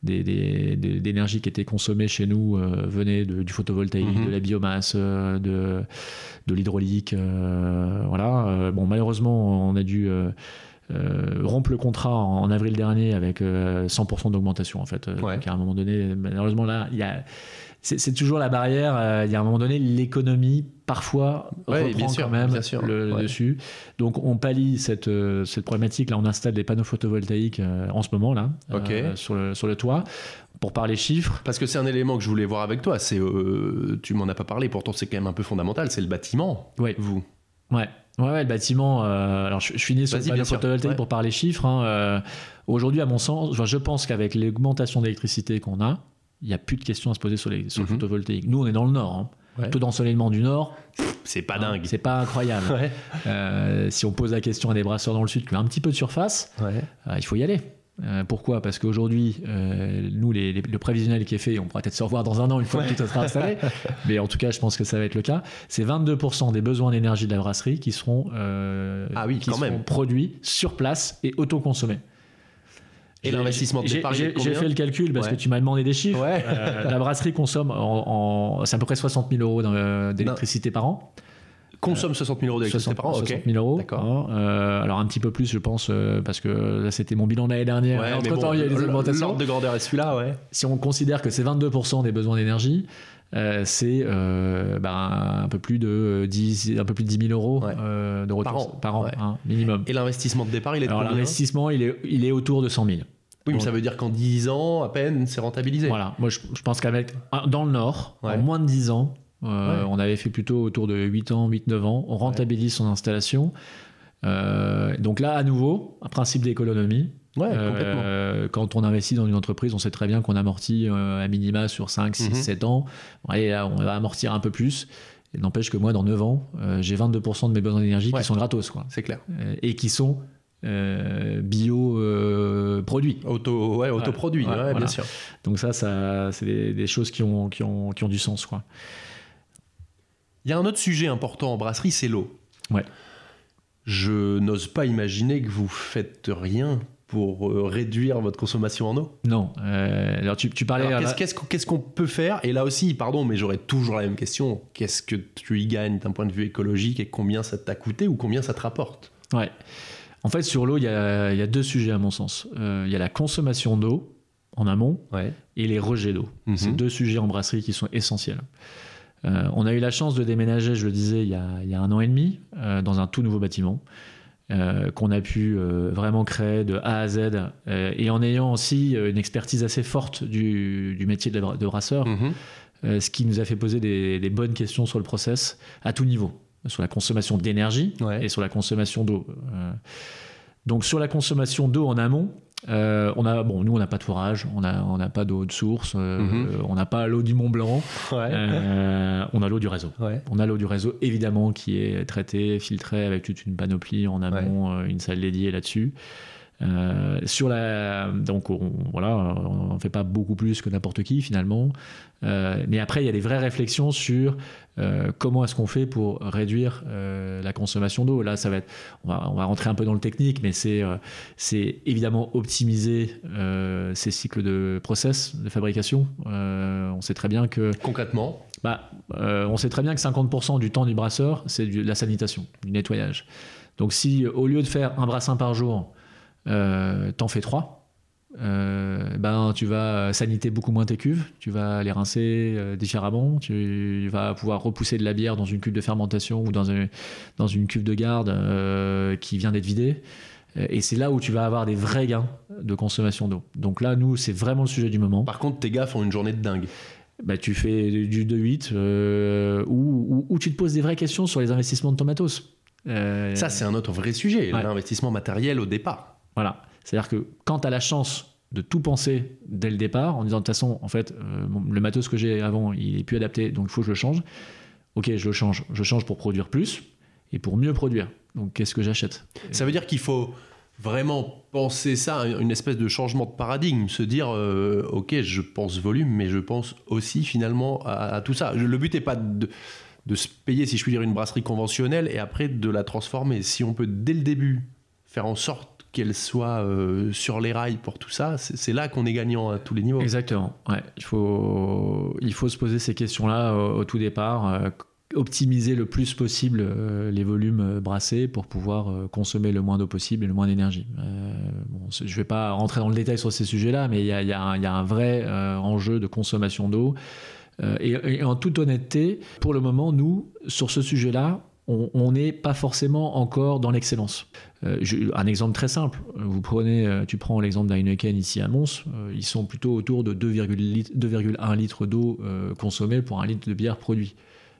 d'énergie qui était consommée chez nous venait du photovoltaïque, mhm. de la biomasse, de, de l'hydraulique. voilà. bon, malheureusement, on a dû euh, rompre le contrat en, avril dernier avec 100% euh, d'augmentation en fait. Euh, à un moment donné, malheureusement là, il y a c'est toujours la barrière. il y a un moment donné, l'économie parfois reprend bien sûr, quand même le, dessus. Donc on pallie cette, cette problématique. Là, on installe des panneaux photovoltaïques en ce moment là sur, le, sur le toit. Pour parler chiffres. Parce que c'est un élément que je voulais voir avec toi. C'est, tu m'en as pas parlé. Pourtant, c'est quand même un peu fondamental. C'est le bâtiment. Oui. Vous. Ouais. Ouais, le bâtiment. Euh, alors, je, finis sur le photovoltaïque pour parler chiffres. Hein, euh, aujourd'hui, à mon sens, je pense qu'avec l'augmentation d'électricité qu'on a, il n'y a plus de questions à se poser sur, les, sur le mhm. photovoltaïque. Nous, on est dans le nord. Hein. Ouais. Taux d'ensoleillement du nord. C'est pas dingue. C'est pas incroyable. [laughs] Euh, si on pose la question à des brasseurs dans le sud qui ont un petit peu de surface, il faut y aller. Euh, pourquoi? Parce qu'aujourd'hui, euh, nous, le prévisionnel qui est fait, on pourra peut-être se revoir dans un an une fois que tout sera installé, [laughs] mais en tout cas, je pense que ça va être le cas. C'est 22% des besoins d'énergie de la brasserie qui seront, euh, ah oui, quand même. produits sur place et autoconsommés. Et l'investissement de départ, J'ai fait le calcul parce que tu m'as demandé des chiffres. la brasserie consomme, en, c'est à peu près 60 000 euros d'électricité par an consomme 60 000 euros d'électricité par an. 60 000 euros. D'accord. Euh, alors un petit peu plus, je pense, euh, parce que là c'était mon bilan l'année dernière. Ouais, Entre temps, il y a des augmentations. L'ordre de grandeur est celui-là, ouais. Si on considère que c'est 22% des besoins d'énergie, euh, c'est bah, un peu plus de 10, un peu plus de 10 000 euros de retour par an, par an hein, minimum. Et l'investissement de départ, il est de Alors l'investissement, il est, il est autour de 100 000. Oui, mais ça veut dire qu'en 10 ans, à peine, c'est rentabilisé. Voilà, moi je, je pense qu'avec dans le Nord, en moins de 10 ans, euh, on avait fait plutôt autour de 8 ans, 8-9 ans. On rentabilise son installation. Euh, donc là, à nouveau, un principe d'économie. Euh, quand on investit dans une entreprise, on sait très bien qu'on amortit à minima sur 5, 6, 7 ans. Et on va amortir un peu plus. N'empêche que moi, dans 9 ans, j'ai 22% de mes besoins d'énergie qui sont gratos. C'est clair. et qui sont bio produits. Auto, ouais, autoproduits, bien sûr. Donc ça, ça c'est des, choses qui ont, qui, ont, qui ont du sens. Quoi. Il y a un autre sujet important en brasserie, c'est l'eau. Ouais. Je n'ose pas imaginer que vous faites rien pour euh, réduire votre consommation en eau Non. Euh, alors tu, parlais. Qu'est-ce qu'on peut faire Et là aussi, pardon, mais j'aurais toujours la même question. Qu'est-ce que tu y gagnes d'un point de vue écologique et combien ça t'a coûté ou combien ça te rapporte Ouais. En fait, sur l'eau, il y, a, deux sujets à mon sens. Euh, il y a la consommation d'eau en amont et les rejets d'eau. Mhm. C'est deux sujets en brasserie qui sont essentiels. Euh, on a eu la chance de déménager, je le disais, il y a, un an et demi, dans un tout nouveau bâtiment. Euh, qu'on a pu vraiment créer de A à Z et en ayant aussi une expertise assez forte du, métier de, brasseur, mhm. ce qui nous a fait poser des, bonnes questions sur le process à tout niveau, sur la consommation d'énergie et sur la consommation d'eau. donc sur la consommation d'eau en amont, euh, on a, bon, nous, on n'a pas de forage, on n'a on a pas d'eau de source, euh, mhm. on n'a pas l'eau du Mont Blanc, euh, on a l'eau du réseau. On a l'eau du réseau, évidemment, qui est traitée, filtrée avec toute une panoplie en amont, une salle dédiée là-dessus. Euh, sur la, donc on, voilà, on ne fait pas beaucoup plus que n'importe qui finalement. Euh, mais après, il y a des vraies réflexions sur euh, comment est-ce qu'on fait pour réduire la consommation d'eau. Là, ça va être, on va, on va, rentrer un peu dans le technique, mais c'est c'est évidemment optimiser ces cycles de process de fabrication. on sait très bien que concrètement, bah, on sait très bien que 50% du temps du brasseur, c'est de la sanitation, du nettoyage. Donc si au lieu de faire un brassin par jour, euh, t'en fais trois. Euh, ben tu vas saniter beaucoup moins tes cuves, tu vas les rincer euh, différemment, tu vas pouvoir repousser de la bière dans une cuve de fermentation ou dans, dans une cuve de garde qui vient d'être vidée. Et c'est là où tu vas avoir des vrais gains de consommation d'eau. Donc là, nous, c'est vraiment le sujet du moment. Par contre, tes gars font une journée de dingue. Bah, tu fais du 2-8 euh, ou, tu te poses des vraies questions sur les investissements de ton matos. Euh, Ça, c'est un autre vrai sujet, l'investissement matériel au départ. Voilà. C'est-à-dire que quand tu as la chance de tout penser dès le départ, en disant de toute façon, en fait, euh, le matos que j'ai avant, il est plus adapté, donc il faut que je le change. Ok, je le change. Je change pour produire plus et pour mieux produire. Donc qu'est-ce que j'achète? Ça veut dire qu'il faut vraiment penser ça, une espèce de changement de paradigme, se dire euh, ok, je pense volume, mais je pense aussi finalement à, tout ça. Le but n'est pas de, de, se payer, si je puis dire, une brasserie conventionnelle et après de la transformer. Si on peut dès le début faire en sorte qu'elle soit euh, sur les rails pour tout ça, c'est là qu'on est gagnant à tous les niveaux. Exactement. Il, faut, se poser ces questions-là au, tout départ. Euh, optimiser le plus possible euh, les volumes euh, brassés pour pouvoir euh, consommer le moins d'eau possible et le moins d'énergie. je ne vais pas rentrer dans le détail sur ces sujets-là, mais il y a, un vrai enjeu de consommation d'eau. Et, en toute honnêteté, pour le moment, nous, sur ce sujet-là, on n'est pas forcément encore dans l'excellence. un exemple très simple, vous prenez, tu prends l'exemple d'Heineken ici à Mons, ils sont plutôt autour de 2,1 litres d'eau consommée pour un litre de bière produit.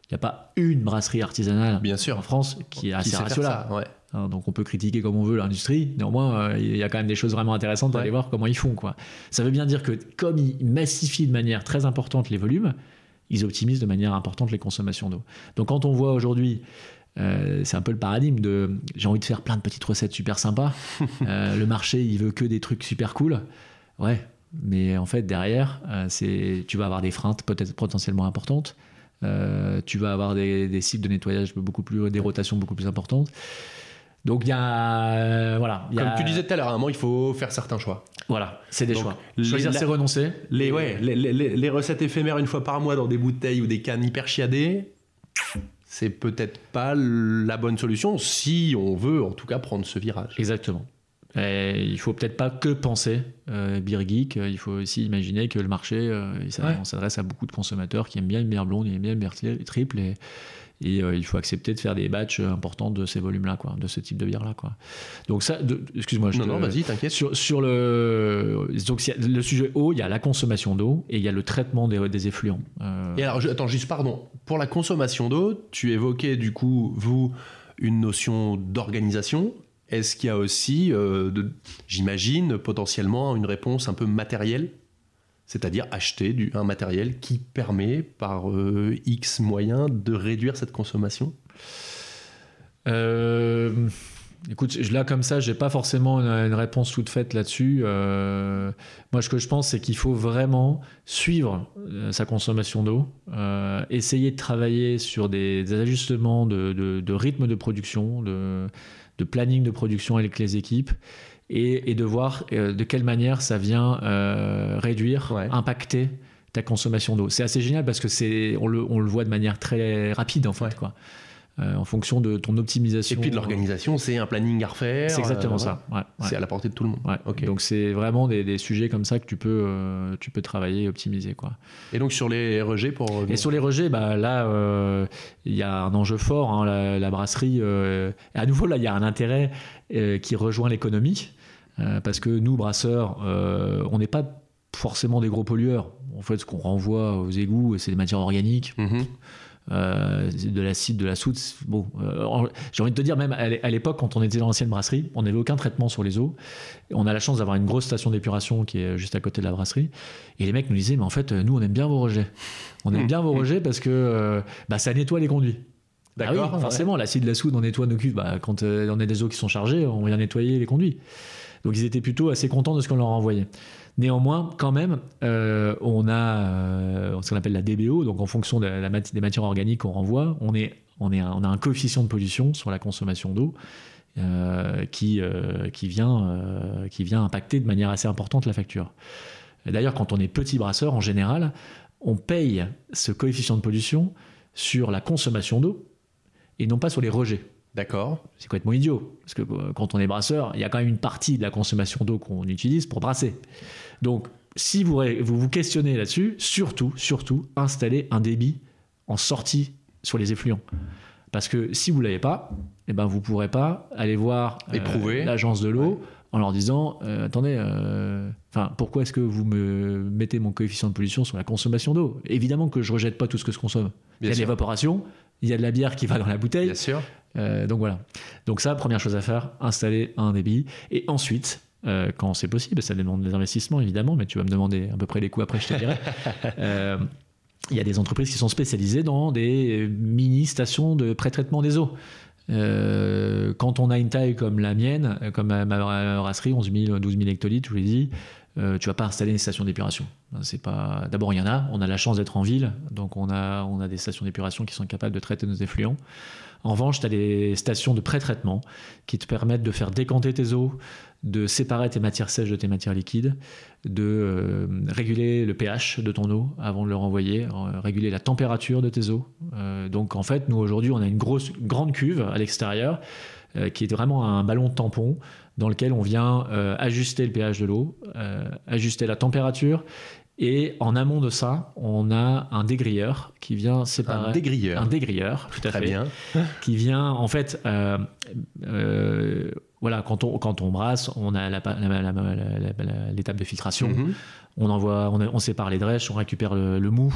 Il n'y a pas une brasserie artisanale Bien sûr. en France qui est assez ratio-là. Hein, donc on peut critiquer comme on veut l'industrie, néanmoins euh, il y a quand même des choses vraiment intéressantes à aller voir comment ils font. Quoi. Ça veut bien dire que comme ils massifient de manière très importante les volumes, ils optimisent de manière importante les consommations d'eau. Donc quand on voit aujourd'hui, euh, c'est un peu le paradigme de j'ai envie de faire plein de petites recettes super sympas, [laughs] euh, le marché il veut que des trucs super cool, ouais, mais en fait derrière c'est tu vas avoir des freins peut-être potentiellement importantes euh, tu vas avoir des, des, cycles de nettoyage beaucoup plus, des rotations beaucoup plus importantes. Donc il y a euh, voilà. Comme tu disais tout à l'heure, à un moment il faut faire certains choix. Voilà, c'est des choix. Choisir, c'est renoncer. Les, ouais, les, les, les, recettes éphémères une fois par mois dans des bouteilles ou des cannes hyper chiadées, c'est peut-être pas la bonne solution si on veut en tout cas prendre ce virage. Exactement. Et il faut peut-être pas que penser euh, beer geek, il faut aussi imaginer que le marché, euh, on s'adresse à beaucoup de consommateurs qui aiment bien une bière blonde, qui aiment bien une bière triple, et, et euh, il faut accepter de faire des batchs importants de ces volumes-là, quoi, de ce type de bière-là. Quoi. Donc ça, excuse-moi. Non, non, vas-y, t'inquiète. Sur, sur, le, donc, le sujet eau, il y a la consommation d'eau et il y a le traitement des, des effluents. Et alors, attends, juste pardon, pour la consommation d'eau, tu évoquais du coup, vous, une notion d'organisation. Est-ce qu'il y a aussi, euh, j'imagine, potentiellement une réponse un peu matérielle c'est-à-dire acheter du, un matériel qui permet par euh, X moyens de réduire cette consommation? Euh, Écoute, là comme ça, j'ai pas forcément une, réponse toute faite là-dessus. moi, ce que je pense, c'est qu'il faut vraiment suivre sa consommation d'eau, essayer de travailler sur des, ajustements de, rythme de production, de planning de production avec les équipes et, de voir euh, de quelle manière ça vient euh, réduire, impacter ta consommation d'eau. C'est assez génial parce que c'est on le, on le, voit de manière très rapide en fait. Quoi. Euh, en fonction de ton optimisation. Et puis de l'organisation, c'est un planning à refaire. C'est exactement euh, ça. C'est à la portée de tout le monde. Donc c'est vraiment des, sujets comme ça que tu peux, euh, tu peux travailler et optimiser. Quoi. Et donc sur les rejets pour... Et sur les rejets, bah, là, il y a un enjeu fort. Hein, la, brasserie, et à nouveau, là, il y a un intérêt qui rejoint l'économie. Parce que nous, brasseurs, on n'est pas forcément des gros pollueurs. En fait, ce qu'on renvoie aux égouts, c'est des matières organiques. Mm-hmm. Euh, de l'acide, de la soude. Bon, euh, j'ai envie de te dire, même à l'époque, quand on était dans l'ancienne brasserie, on n'avait aucun traitement sur les eaux. On a la chance d'avoir une grosse station d'épuration qui est juste à côté de la brasserie. Et les mecs nous disaient, mais en fait, nous, on aime bien vos rejets. On aime mmh. bien vos rejets parce que euh, bah, ça nettoie les conduits. Bah D'accord. forcément, l'acide, la soude, on nettoie nos cuves. Bah, quand on a des eaux qui sont chargées, on vient nettoyer les conduits. Donc ils étaient plutôt assez contents de ce qu'on leur envoyait. Néanmoins, quand même, euh, on a euh, ce qu'on appelle la DBO, donc en fonction des matières organiques qu'on renvoie, on, a un coefficient de pollution sur la consommation d'eau euh, qui, qui vient impacter de manière assez importante la facture. D'ailleurs, quand on est petit brasseur, en général, on paye ce coefficient de pollution sur la consommation d'eau et non pas sur les rejets. D'accord. C'est complètement idiot. Parce que quand on est brasseur, il y a quand même une partie de la consommation d'eau qu'on utilise pour brasser. Donc, si vous vous, questionnez là-dessus, surtout, surtout, installez un débit en sortie sur les effluents. Parce que si vous l'avez pas, eh ben vous pourrez pas aller voir euh, l'agence de l'eau en leur disant euh, attendez, euh, pourquoi est-ce que vous me mettez mon coefficient de pollution sur la consommation d'eau? Évidemment que je rejette pas tout ce que je consomme. il y a de l'évaporation, il y a de la bière qui va dans la bouteille. Bien sûr. Euh, donc voilà. Donc ça, première chose à faire, installer un débit. Et ensuite, euh, quand c'est possible, ça demande des investissements évidemment, mais tu vas me demander à peu près les coûts après, je te dirai. [laughs] Euh, il y a des entreprises qui sont spécialisées dans des mini-stations de pré-traitement des eaux. Euh, quand on a une taille comme la mienne, comme ma, ma brasserie, 11 000, 12 000 hectolitres, je vous l'ai dit, euh, tu vas pas installer une station d'épuration. C'est pas. D'abord, il y en a. On a la chance d'être en ville, donc on a, on a des stations d'épuration qui sont capables de traiter nos effluents. En revanche, tu as des stations de pré-traitement qui te permettent de faire décanter tes eaux, de séparer tes matières sèches de tes matières liquides, de euh, réguler le pH de ton eau avant de le renvoyer, euh, réguler la température de tes eaux. Euh, donc en fait, nous aujourd'hui, on a une grosse, grande cuve à l'extérieur qui est vraiment un ballon tampon dans lequel on vient ajuster le pH de l'eau, ajuster la température. Et en amont de ça, on a un dégrilleur qui vient séparer. Un dégrilleur. Un dégrilleur, tout à Très fait bien. [laughs] qui vient en fait euh, euh, voilà quand on quand on brasse on a la- la- l'étape de filtration Mhm. on envoie on, on sépare les drèches on récupère le, le mou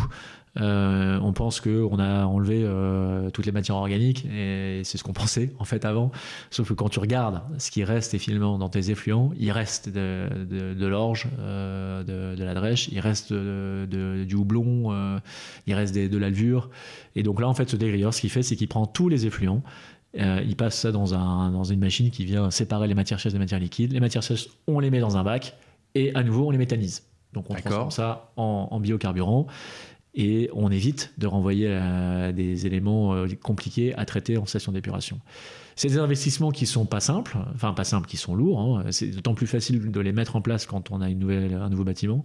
Euh, on pense que on a enlevé euh, toutes les matières organiques et c'est ce qu'on [laughs] pensait en fait avant sauf que quand tu regardes ce qui reste finalement dans tes effluents il reste de, de, de l'orge euh, de, de la drèche il reste du houblon il reste des- de la levure et donc là en fait ce dégrilleur ce qu'il fait c'est qu'il prend tous les effluents il passe ça dans, un, dans une machine qui vient séparer les matières sèches des matières liquides. Les matières sèches, on les met dans un bac et à nouveau, on les méthanise. Donc on transforme ça en, en biocarburant et on évite de renvoyer euh, des éléments euh, compliqués à traiter en station d'épuration. C'est des investissements qui sont pas simples, enfin pas simples, qui sont lourds. hein. C'est d'autant plus facile de les mettre en place quand on a une nouvelle, un nouveau bâtiment.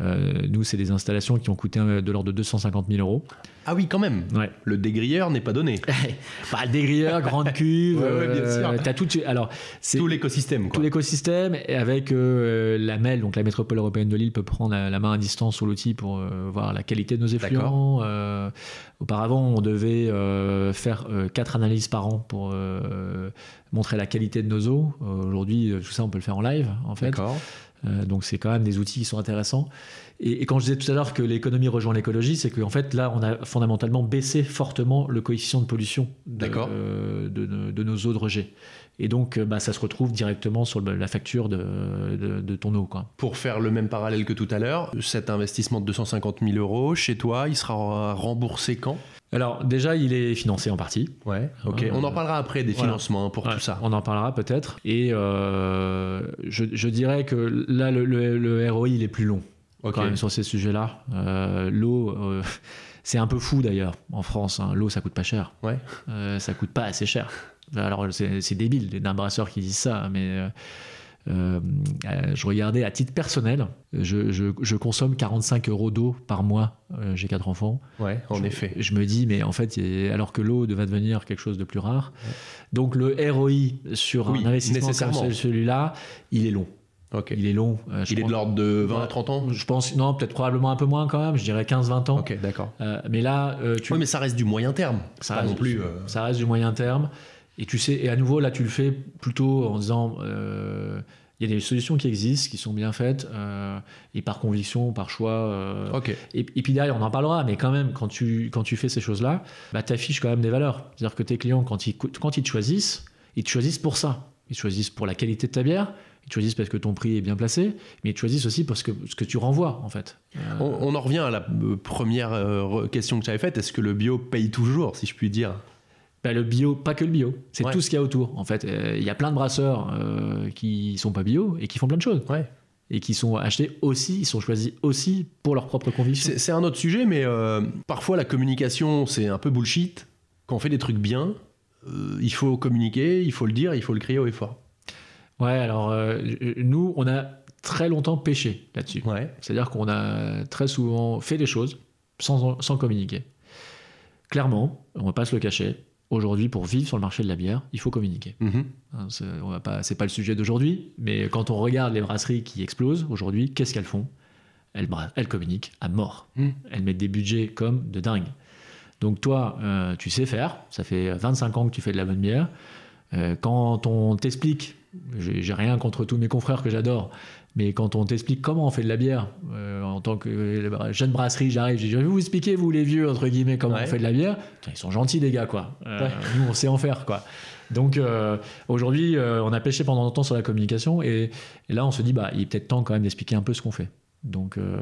Euh, nous, c'est des installations qui ont coûté euh, de l'ordre de 250 000 euros. Ah oui, quand même. Ouais. Le dégrilleur n'est pas donné. [laughs] Bah, le dégrilleur, grande [laughs] cuve, Ouais, ouais, bien sûr. euh, t'as tout. Alors, Tout l'écosystème, tout l'écosystème et avec euh, la MEL, donc la métropole européenne de Lille, peut prendre la, la main à distance sur l'outil pour euh, voir la qualité de nos effluents. Euh, auparavant, on devait euh, faire euh, quatre analyses par an pour euh, montrer la qualité de nos eaux. Euh, Aujourd'hui, euh, tout ça, on peut le faire en live, en fait. D'accord. Euh, donc c'est quand même des outils qui sont intéressants. Et, et quand je disais tout à l'heure que l'économie rejoint l'écologie, c'est qu'en fait là, on a fondamentalement baissé fortement le coefficient de pollution de, euh, de, de- de nos eaux de rejet. Et donc euh, bah, ça se retrouve directement sur la facture de, de- de ton eau. Quoi. Pour faire le même parallèle que tout à l'heure, cet investissement de 250 000 euros, chez toi, il sera remboursé quand? Alors déjà, il est financé en partie. Ouais, ok. Ouais, On en euh, parlera après des financements hein, pour Ouais, tout ça. On en parlera peut-être. Et euh, je, je dirais que là, le, le- le ROI, il est plus long. Quand même sur ces sujets-là. Euh, L'eau, euh, [laughs] c'est un peu fou d'ailleurs en France. hein. L'eau, ça coûte pas cher. Ouais. Euh, ça coûte pas assez cher. Alors c'est débile d'un brasseur qui dit ça, mais euh, euh, je regardais à titre personnel, je, je- je consomme 45 euros d'eau par mois. Euh, J'ai quatre enfants. Ouais, en je, effet. Je me dis, mais en fait, alors que l'eau devait devenir quelque chose de plus rare, donc le ROI sur Oui, un investissement comme celui-là, il est long. Ok. Il est long. Euh, Il est de l'ordre de 20 à Ouais. 30 ans je pense, non, peut-être probablement un peu moins quand même, je dirais 15-20 ans. Ok, d'accord. Euh, mais là, euh, tu, Oui, mais ça reste du moyen terme. ça, reste, non plus. ça reste du moyen terme. Et tu sais, et à nouveau, là, tu le fais plutôt en disant, euh, il y a des solutions qui existent, qui sont bien faites, euh, et par conviction, par choix. euh, et, et puis derrière, on en parlera, mais quand même, quand tu, quand tu fais ces choses-là, bah, tu affiches quand même des valeurs. C'est-à-dire que tes clients, quand ils, quand ils te choisissent, ils te choisissent pour ça. Ils te choisissent pour la qualité de ta bière, ils te choisissent parce que ton prix est bien placé, mais ils te choisissent aussi parce que ce que tu renvoies, en fait. Euh, On, on en revient à la euh, première re- question que j'avais faite. Est-ce que le bio paye toujours, si je puis dire? Bah, le bio, pas que le bio, c'est Ouais. tout ce qu'il y a autour. En fait, Euh, il y a plein de brasseurs euh, qui sont pas bio et qui font plein de choses. Ouais. Et qui sont achetés aussi, ils sont choisis aussi pour leur propre conviction. C'est un autre sujet, mais euh, parfois la communication, c'est un peu bullshit. Quand on fait des trucs bien, euh, il faut communiquer, il faut le dire, il faut le crier haut et fort. Ouais, alors nous, on a très longtemps pêché là-dessus. Ouais. C'est-à-dire qu'on a très souvent fait des choses sans, sans communiquer. Clairement, on va pas se le cacher. Aujourd'hui, pour vivre sur le marché de la bière, il faut communiquer. Mhm. Hein, on va pas, le sujet d'aujourd'hui, mais quand on regarde les brasseries qui explosent aujourd'hui, qu'est-ce qu'elles font? Elles, communiquent à mort. Mm. Elles mettent des budgets comme de dingue. Donc toi, euh, tu sais faire, ça fait 25 ans que tu fais de la bonne bière. Euh, quand on t'explique, j'ai rien contre tous mes confrères que j'adore, mais quand on t'explique comment on fait de la bière, euh, en tant que jeune brasserie, j'arrive, je vais vous expliquer, vous les vieux, entre guillemets, comment on fait de la bière. Ils sont gentils, les gars, quoi. Nous, on sait en faire, quoi. Donc aujourd'hui, on a pêché pendant longtemps sur la communication et, et, là, on se dit, bah, il est peut-être temps quand même d'expliquer un peu ce qu'on fait. Donc euh,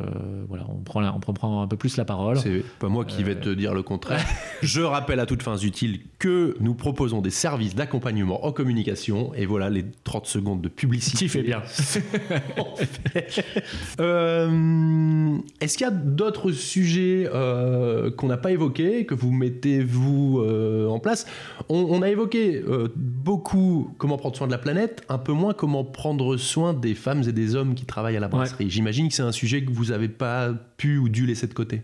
voilà, on prend, on prend un peu plus la parole. C'est pas moi qui vais te dire le contraire. [laughs] Je rappelle à toutes fins utiles que nous proposons des services d'accompagnement en communication. Et voilà les 30 secondes de publicité. Tu fais bien. [laughs] euh, Est-ce qu'il y a d'autres sujets euh, qu'on n'a pas évoqués, que vous mettez vous euh, en place? On, on, a évoqué euh, beaucoup comment prendre soin de la planète, un peu moins comment prendre soin des femmes et des hommes qui travaillent à la brasserie. Ouais. J'imagine que c'est un sujet que vous n'avez pas pu ou dû laisser de côté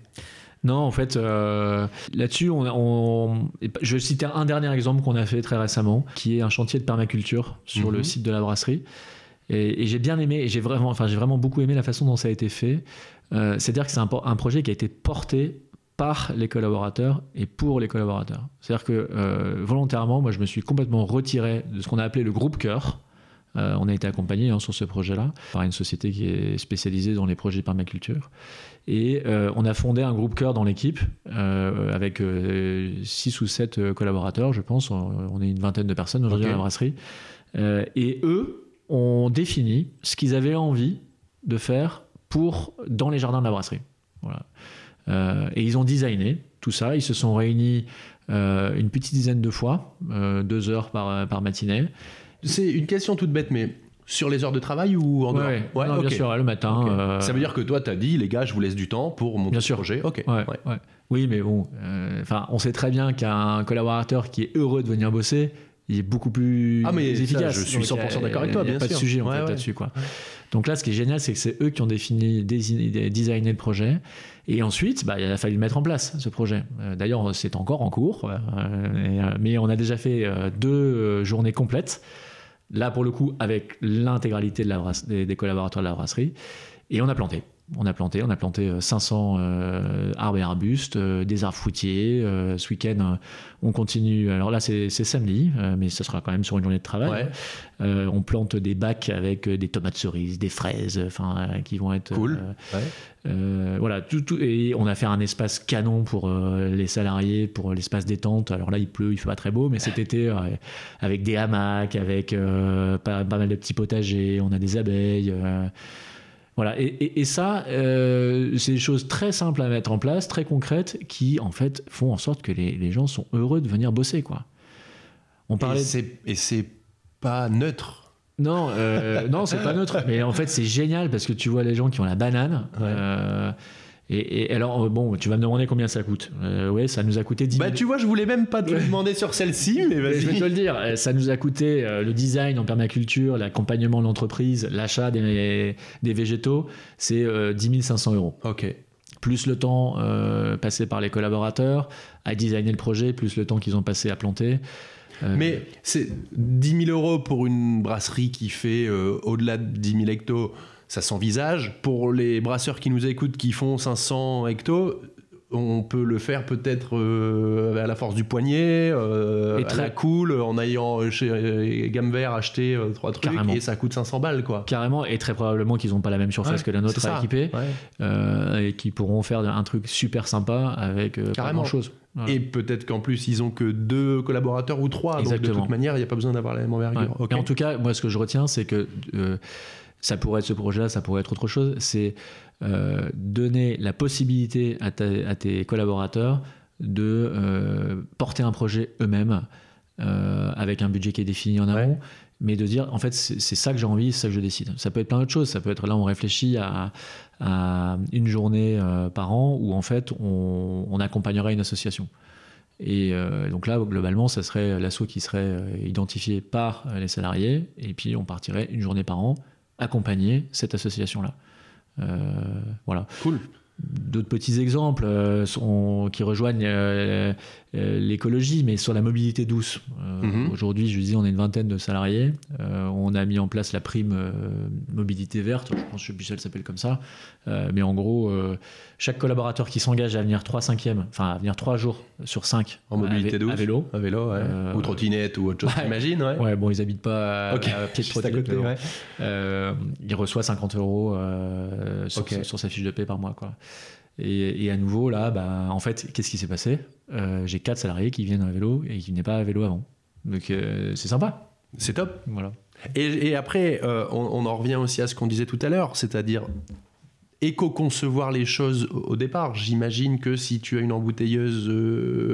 non, en fait, euh, là-dessus, on, on, je vais citer un dernier exemple qu'on a fait très récemment, qui est un chantier de permaculture sur le site de la brasserie. Et, et j'ai bien aimé, et j'ai vraiment, enfin, j'ai vraiment beaucoup aimé la façon dont ça a été fait. Euh, C'est-à-dire que c'est un, un, projet qui a été porté par les collaborateurs et pour les collaborateurs. C'est-à-dire que euh, volontairement, moi, je me suis complètement retiré de ce qu'on a appelé le groupe cœur. Euh, on a été accompagné hein, sur ce projet-là par une société qui est spécialisée dans les projets permaculture. Et euh, on a fondé un groupe cœur dans l'équipe euh, avec 6 ou 7 collaborateurs, je pense. On est une vingtaine de personnes aujourd'hui okay. à la brasserie. et eux ont défini ce qu'ils avaient envie de faire pour, dans les jardins de la brasserie. Voilà. et ils ont designé tout ça. Ils se sont réunis une petite dizaine de fois, deux heures par, par matinée. C'est une question toute bête, mais sur les heures de travail ou en dehors ouais, ouais, non, okay. Bien sûr, le matin. Okay. Euh... Ça veut dire que toi, tu as dit, les gars, je vous laisse du temps pour mon projet. Ok. Oui, mais bon, enfin, euh, on sait très bien qu'un collaborateur qui est heureux de venir bosser, il est beaucoup plus ah, mais efficace. Ça, je suis 100% d'accord avec toi, bien sûr. pas de sujet en fait, là-dessus. Quoi. Donc là, ce qui est génial, c'est que c'est eux qui ont défini, designé le projet. Et ensuite, bah, il a fallu le mettre en place, ce projet. Euh, D'ailleurs, c'est encore en cours, euh, mais on a déjà fait euh, deux journées complètes. Là, pour le coup, avec l'intégralité des, des, collaborateurs de la brasserie. Et on a planté. On a planté, on a planté 500 euh, arbres et arbustes, euh, des arbres fruitiers. Euh, ce week-end, on continue. Alors là, c'est samedi, mais ça sera quand même sur une journée de travail. Ouais. on plante des bacs avec des tomates cerises, des fraises, enfin, qui vont être. Cool. Ouais. voilà, tout, tout, et on a fait un espace canon pour les salariés, pour l'espace détente. Alors là, il pleut, il fait pas très beau, mais cet [laughs] été, avec des hamacs, avec pas, pas, mal de petits potagers, on a des abeilles. Voilà, et, et, et ça, euh, c'est des choses très simples à mettre en place, très concrètes, qui en fait font en sorte que les, les gens sont heureux de venir bosser, quoi. On parlait. Et c'est pas neutre. Non, euh, non, c'est pas neutre. Mais en fait, c'est génial parce que tu vois les gens qui ont la banane. Ouais. Euh, et, et, alors, bon, tu vas me demander combien ça coûte. Euh, ouais, ça nous a coûté 10 000. Bah, tu vois, je voulais même pas te le demander sur celle-ci, mais vas-y. Je vais te le dire. Ça nous a coûté euh, le design en permaculture, l'accompagnement de l'entreprise, l'achat des, des, végétaux, c'est euh, 10 500 euros. Ok. Plus le temps euh, passé par les collaborateurs à designer le projet, plus le temps qu'ils ont passé à planter. Euh, Mais c'est 10 000 euros pour une brasserie qui fait euh, au-delà de 10 000 hectos ça s'envisage. Pour les brasseurs qui nous écoutent qui font 500 hectos, on peut le faire peut-être euh, à la force du poignet, euh, et très... à la cool, en ayant chez Gamme Vert acheté euh, trois trucs Carrément. et ça coûte 500 balles quoi. Carrément et très probablement qu'ils n'ont pas la même surface ouais, que la nôtre à équiper ouais. et qui pourront faire un truc super sympa avec pas grand chose. Ouais. Et peut-être qu'en plus, ils ont que deux collaborateurs ou trois. Exactement. Donc de toute manière, il n'y a pas besoin d'avoir la même envergure. Okay. en tout cas, moi, ce que je retiens, c'est que ça pourrait être ce projet-là, ça pourrait être autre chose, c'est euh, donner la possibilité à, ta, à, tes collaborateurs de euh, porter un projet eux-mêmes euh, avec un budget qui est défini en amont. Ouais. Mais de dire, en fait, c'est ça que j'ai envie, c'est ça que je décide. Ça peut être plein d'autres choses. Ça peut être là, on réfléchit à, à une journée par an où, en fait, on, on accompagnerait une association. Et euh, donc là, globalement, ça serait l'assaut qui serait identifié par les salariés. Et puis, on partirait une journée par an accompagner cette association-là. Euh, voilà. Cool. D'autres petits exemples euh, sont, qui rejoignent euh, l'écologie, mais sur la mobilité douce. Mhm. Aujourd'hui, je dis, on est une vingtaine de salariés. on a mis en place la prime mobilité verte. Je pense que Michel s'appelle comme ça. mais en gros, chaque collaborateur qui s'engage à venir 3 cinquièmes, enfin à venir 3 jours sur 5 En mobilité à, douce à vélo. À vélo, ouais. Euh, Ou trottinette ou autre chose, j'imagine, ouais. Ouais, bon, ils habitent pas à, pied de trottinette, ouais. Euh, il reçoit 50 euros euh, sur, sur sa fiche de paie par mois. Quoi. Et, et à nouveau, là, bah, en fait, qu'est-ce qui s'est passé? Euh, J'ai quatre salariés qui viennent à vélo et qui venaient pas à vélo avant. Donc euh, c'est sympa. C'est top. Voilà. Et, et après, euh, on, on en revient aussi à ce qu'on disait tout à l'heure, c'est-à-dire éco-concevoir les choses au au départ. J'imagine que si tu as une embouteilleuse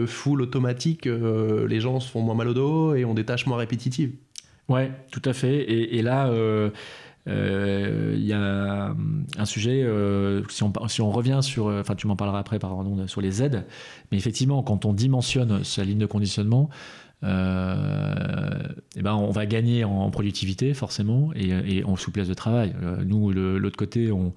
full automatique, les gens se font moins mal au dos et ont des tâches moins répétitives. Ouais, tout à fait. Et, et là, euh, euh, il y a hum, un sujet, euh, si, on, par- si on revient sur, euh, enfin tu m'en parleras après, pardon, sur les aides, mais effectivement, quand on dimensionne sa ligne de conditionnement, euh, eh ben, on va gagner en productivité forcément et, et en souplesse de travail. Euh, nous, l'autre côté, on,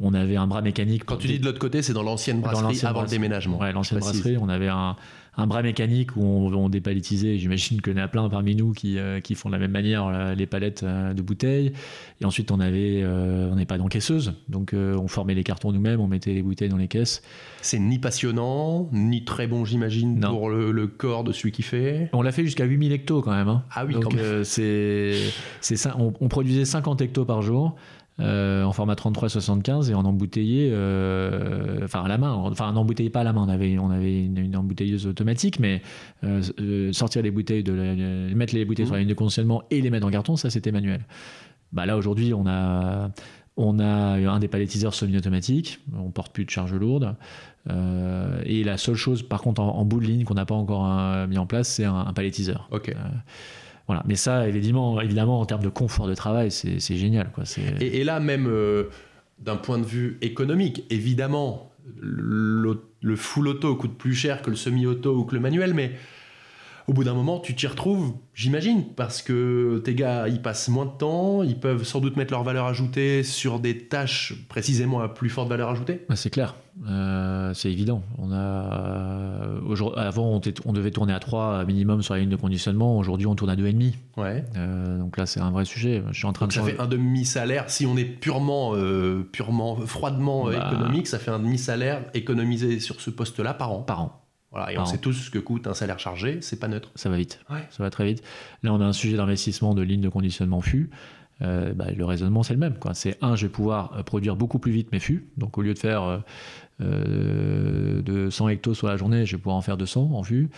on avait un bras mécanique. Quand tu dis de l'autre côté, c'est dans l'ancienne Dans brasserie l'ancienne avant brasserie. le déménagement. Ouais, l'ancienne brasserie, on avait un, un bras mécanique où on, on dépalettisait. J'imagine qu'il y en a plein parmi nous qui, euh, qui font de la même manière euh, les palettes euh, de bouteilles. Et ensuite, on avait, euh, on n'est pas d'encaisseuse, donc euh, on formait les cartons nous-mêmes, on mettait les bouteilles dans les caisses. C'est ni passionnant, ni très bon, j'imagine, pour le, le corps de celui qui fait. On l'a fait jusqu'à 8000 hectos quand même. hein. Ah oui, Donc, quand même. c'est, c'est ça, on, on produisait 50 hectos par jour. Euh, en format 33-75 et on embouteillait euh, enfin à la main enfin on embouteillait pas à la main on avait, on avait une, une embouteilleuse automatique mais euh, sortir les bouteilles de la- mettre les bouteilles sur la ligne de conditionnement et les mettre en carton ça c'était manuel bah là aujourd'hui on a on a un dépalettiseur semi-automatique, on porte plus de charge lourde. Euh, et la seule chose, par contre, en, en bout de ligne qu'on n'a pas encore mis en place, c'est un, un palettiseur. Ok. Mais ça, évidemment, évidemment, en termes de confort de travail, c'est génial. Quoi. Et, et là, même euh, d'un point de vue économique, évidemment, le, le full auto coûte plus cher que le semi-auto ou que le manuel, mais au bout d'un moment, tu t'y retrouves, j'imagine, parce que tes gars, ils passent moins de temps, ils peuvent sans doute mettre leur valeur ajoutée sur des tâches précisément à plus forte valeur ajoutée. Ouais, c'est clair, Euh, c'est évident. On a, aujourd'hui- avant, on, devait tourner à 3 minimum sur la ligne de conditionnement. Aujourd'hui, on tourne à 2,5. Ouais. Euh, donc là, c'est un vrai sujet. Je suis en train Donc de ça changer- fait un demi-salaire. Si on est purement, euh, purement froidement euh, Bah. économique, ça fait un demi-salaire économisé sur ce poste-là par an. par an. Voilà, et on sait tous ce que coûte un salaire chargé, c'est pas neutre. Ça va vite. Ouais. Ça va très vite. Là, on a un sujet d'investissement de ligne de conditionnement fût. Euh, bah, le raisonnement, c'est le même. C'est un, je vais pouvoir euh, produire beaucoup plus vite mes fûts. Donc, au lieu de faire euh, euh, de 100 hectos sur la journée, je vais pouvoir en faire 200 en fût.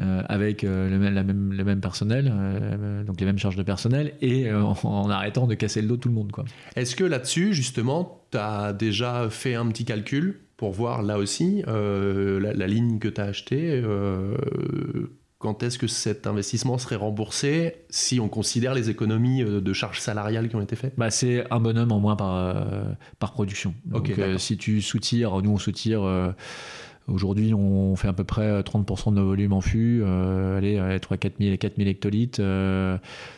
euh, avec euh, le, même, la même, le même personnel, euh, donc les mêmes charges de personnel, et euh, en, en arrêtant de casser le dos de tout le monde. Est-ce que là-dessus, justement, tu as déjà fait un petit calcul pour voir là aussi euh, la, la ligne que tu as achetée euh, quand est-ce que cet investissement serait remboursé si on considère les économies euh, de charges salariales qui ont été faites? Bah, c'est un bonhomme en moins par, euh, par production. Donc, Ok, d'accord. si tu soutires, nous on soutire, aujourd'hui on fait à peu près 30% de nos volumes en fût, euh, allez, euh, 3 4000 4000 hectolitres. euh,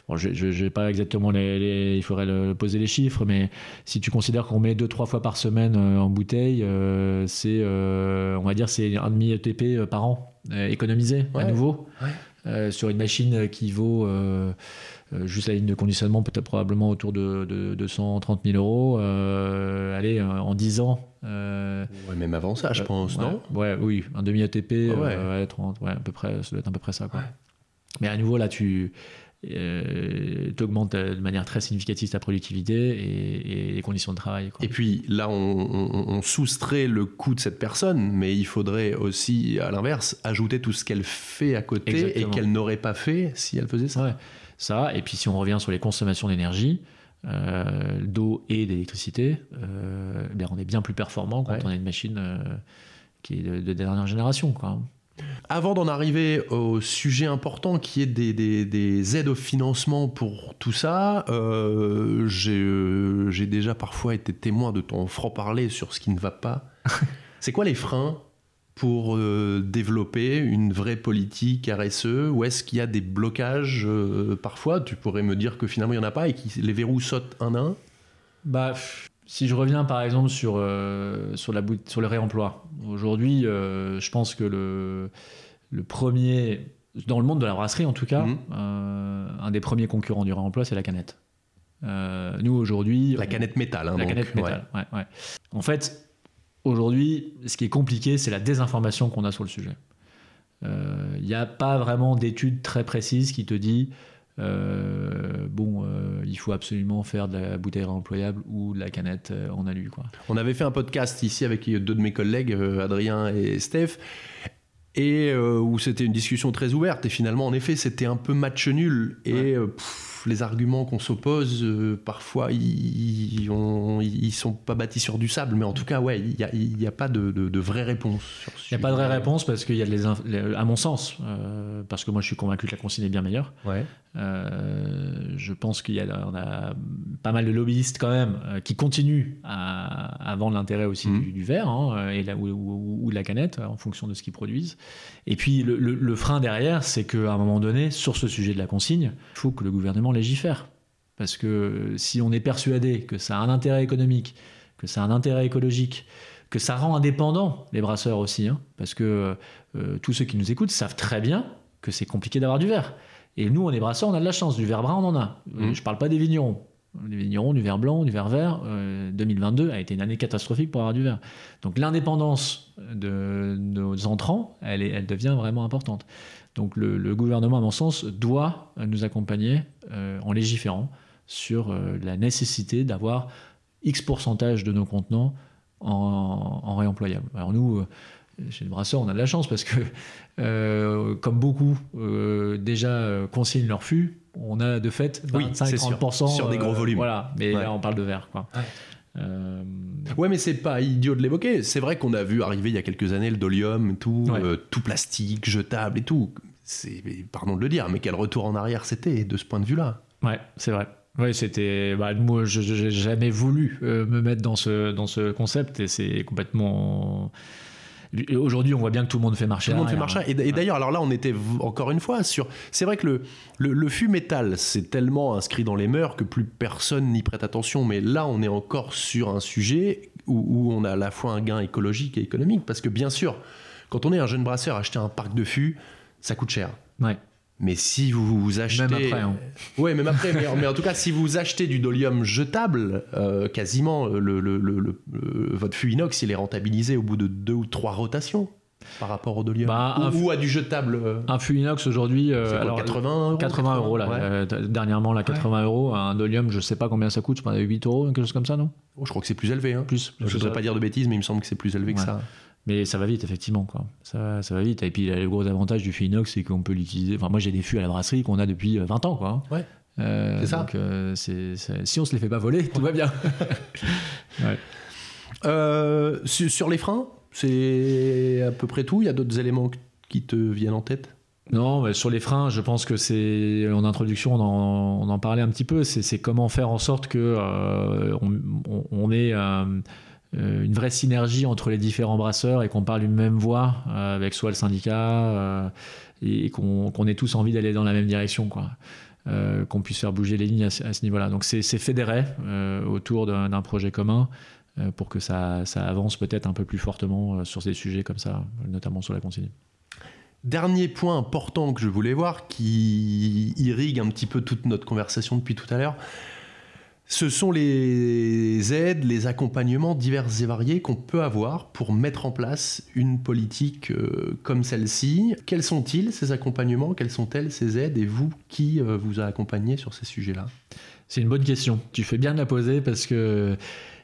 bon, je n'ai pas exactement les, les- Il faudrait le- poser les chiffres, mais si tu considères qu'on met 2-3 fois par semaine euh, en bouteille, euh, c'est, euh, on va dire, c'est un demi ETP euh, par an euh, économisé à nouveau. Ouais. Euh, sur une machine qui vaut euh, euh, juste la ligne de conditionnement, peut-être probablement autour de, de, de 130 000 euros. Euh, allez, euh, en 10 ans. Euh, Ouais, Même avant ça, je euh, pense, ouais, non Ouais, oui, un demi ATP, Ouais. euh, ouais, 30, ouais, à peu près, ça doit être à peu près ça. Quoi. Mais à nouveau, là, tu augmentes de manière très significative ta productivité et, et les conditions de travail. Quoi. Et puis là, on, on- on soustrait le coût de cette personne, mais il faudrait aussi, à l'inverse, ajouter tout ce qu'elle fait à côté Exactement. et qu'elle n'aurait pas fait si elle faisait ça. Ça. Et puis si on revient sur les consommations d'énergie, euh, d'eau et d'électricité, euh, ben, on est bien plus performant quand Ouais. on a une machine euh, qui est de, de dernière génération. Quoi. Avant d'en arriver au sujet important qui est des, des- des aides au financement pour tout ça, j'ai euh, j'ai déjà parfois été témoin de ton franc-parler sur ce qui ne va pas. [laughs] C'est quoi les freins pour euh, développer une vraie politique RSE Ou est-ce qu'il y a des blocages euh, parfois? Tu pourrais me dire que finalement il n'y en a pas et que les verrous sautent un à un? Bah, si je reviens par exemple sur, euh, sur, la sur le réemploi, aujourd'hui, je pense que le, le premier, dans le monde de la brasserie en tout cas, euh, un des premiers concurrents du réemploi, c'est la canette. Nous aujourd'hui, La canette métal. hein, la donc, canette ouais. métal. ouais, ouais. En fait, aujourd'hui, ce qui est compliqué, c'est la désinformation qu'on a sur le sujet. Il n'y a pas vraiment d'études très précises qui te dit euh, bon, euh, il faut absolument faire de la bouteille réemployable ou de la canette euh, en alu. Quoi. On avait fait un podcast ici avec deux de mes collègues, euh, Adrien et Steph, et euh, où c'était une discussion très ouverte. Et finalement, en effet, c'était un peu match nul. Et Ouais. euh, pff, les arguments qu'on s'oppose, euh, parfois, ils, ils ont- ils sont pas bâtis sur du sable. Mais en tout cas, ouais, il n'y a, y a pas de, de, de vraie réponse. Il n'y a pas de vraie réponse parce qu'il y a les- à mon sens, euh, parce que moi je suis convaincu que la consigne est bien meilleure. Ouais. Euh, je pense qu'il y a, on a pas mal de lobbyistes quand même euh, qui continuent à, à vendre l'intérêt aussi Mhm. du, du verre hein, et la- ou, ou- ou de la canette en fonction de ce qu'ils produisent. Et puis le, le- le frein derrière, c'est qu'à un moment donné, sur ce sujet de la consigne, il faut que le gouvernement légifère. Parce que si on est persuadé que ça a un intérêt économique, que ça a un intérêt écologique, que ça rend indépendants les brasseurs aussi, hein, parce que euh, tous ceux qui nous écoutent savent très bien que c'est compliqué d'avoir du verre. Et nous, on est brasseurs, on a de la chance. Du verre brun, on en a. Euh, Mhm. Je parle pas des vignerons. Les vignerons, du verre blanc, du verre vert. euh, 2022 a été une année catastrophique pour avoir du verre. Donc l'indépendance de nos entrants, elle, est- elle devient vraiment importante. Donc le, le gouvernement, à mon sens, doit nous accompagner euh, en légiférant sur euh, la nécessité d'avoir X pourcentage de nos contenants en, en réemployable. Alors nous, euh, chez le brasseur, on a de la chance parce que, euh, comme beaucoup euh, déjà euh, consignent leur fût, on a de fait Oui, c'est sûr. 25-30% Sur des gros volumes. Voilà, mais Ouais. là on parle de verre. Quoi. Ouais. Euh, Ouais, mais c'est pas idiot de l'évoquer. C'est vrai qu'on a vu arriver il y a quelques années le dolium, tout, Ouais. euh, tout plastique, jetable et tout. C'est, pardon de le dire, mais quel retour en arrière c'était de ce point de vue-là. Ouais, c'est vrai. Ouais, c'était. Bah, moi, je n'ai jamais voulu euh, me mettre dans ce, dans ce concept et c'est complètement. Aujourd'hui, on voit bien que tout le monde fait marcher. Tout le monde fait marcher. hein. Et, d'ailleurs, alors là, on était encore une fois sur. C'est vrai que le, le, le fût métal, c'est tellement inscrit dans les mœurs que plus personne n'y prête attention. Mais là, on est encore sur un sujet où, où on a à la fois un gain écologique et économique. Parce que bien sûr, quand on est un jeune brasseur, acheter un parc de fûts, ça coûte cher. Ouais. Mais si vous vous achetez. Même après, hein. Ouais, même après. mais, mais en tout cas, si vous achetez du dolium jetable, euh, quasiment, le, le- le- votre fût inox, il est rentabilisé au bout de deux ou trois rotations par rapport au dolium. Bah, ou, fût- ou à du jetable. euh, Un fût inox aujourd'hui. euh, c'est quoi, alors, 80 euros 80 euros, là. Ouais. euh, dernièrement, là, 80 euros. Un dolium, je sais pas combien ça coûte. Je pense 8 euros, quelque chose comme ça, non? Oh, je crois que c'est plus élevé. Hein. Plus. Je ne voudrais pas dire de bêtises, mais il me semble que c'est plus élevé que ça. Mais ça va vite, effectivement. Quoi. Ça, ça va vite. Et puis, le gros avantage du fût inox, c'est qu'on peut l'utiliser. Enfin, moi, j'ai des fûts à la brasserie qu'on a depuis euh, 20 ans. Quoi. hein. Ouais. Euh, C'est ça. Donc, euh, c'est- c'est- si on se les fait pas voler, tout va bien. [laughs] Ouais. Euh, sur, les freins, c'est à peu près tout? Il y a d'autres éléments qui te viennent en tête? Non, mais sur les freins, je pense que c'est en introduction, on en, on en parlait un petit peu. C'est c'est comment faire en sorte que euh, on, on- on ait euh, euh, une vraie synergie entre les différents brasseurs et qu'on parle d'une même voix euh, avec soit le syndicat euh, et qu'on ait tous envie d'aller dans la même direction, quoi. Euh, qu'on puisse faire bouger les lignes à, ce- niveau-là. Donc c'est fédéré euh, autour d'un projet commun euh, pour que ça, ça avance peut-être un peu plus fortement euh, sur ces sujets comme ça, notamment sur la consigne. Dernier point important que je voulais voir, qui irrigue un petit peu toute notre conversation depuis tout à l'heure, ce sont les aides, les accompagnements divers et variés qu'on peut avoir pour mettre en place une politique euh, comme celle-ci. Quels sont-ils ces accompagnements? Quelles sont-elles ces aides? Et vous, qui euh, vous a accompagné sur ces sujets-là? C'est une bonne question. Tu fais bien de la poser parce que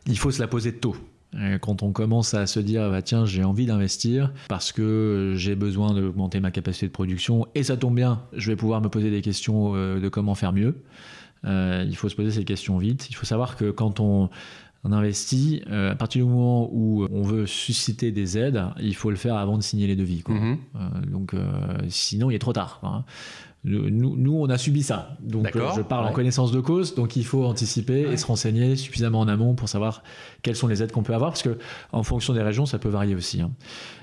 il faut se la poser tôt. Euh, Quand on commence à se dire, bah, tiens, j'ai envie d'investir parce que j'ai besoin d'augmenter ma capacité de production et ça tombe bien, je vais pouvoir me poser des questions de comment faire mieux. Euh, il faut se poser ces questions vite. Il faut savoir que quand on, on investit, euh, à partir du moment où on veut susciter des aides, il faut le faire avant de signer les devis. quoi. Mhm. Euh, donc, sinon, il est trop tard. hein. Nous, on a subi ça. Donc, je parle en connaissance de cause. Donc, il faut anticiper et se renseigner suffisamment en amont pour savoir quelles sont les aides qu'on peut avoir. Parce que, en fonction des régions, ça peut varier aussi. hein.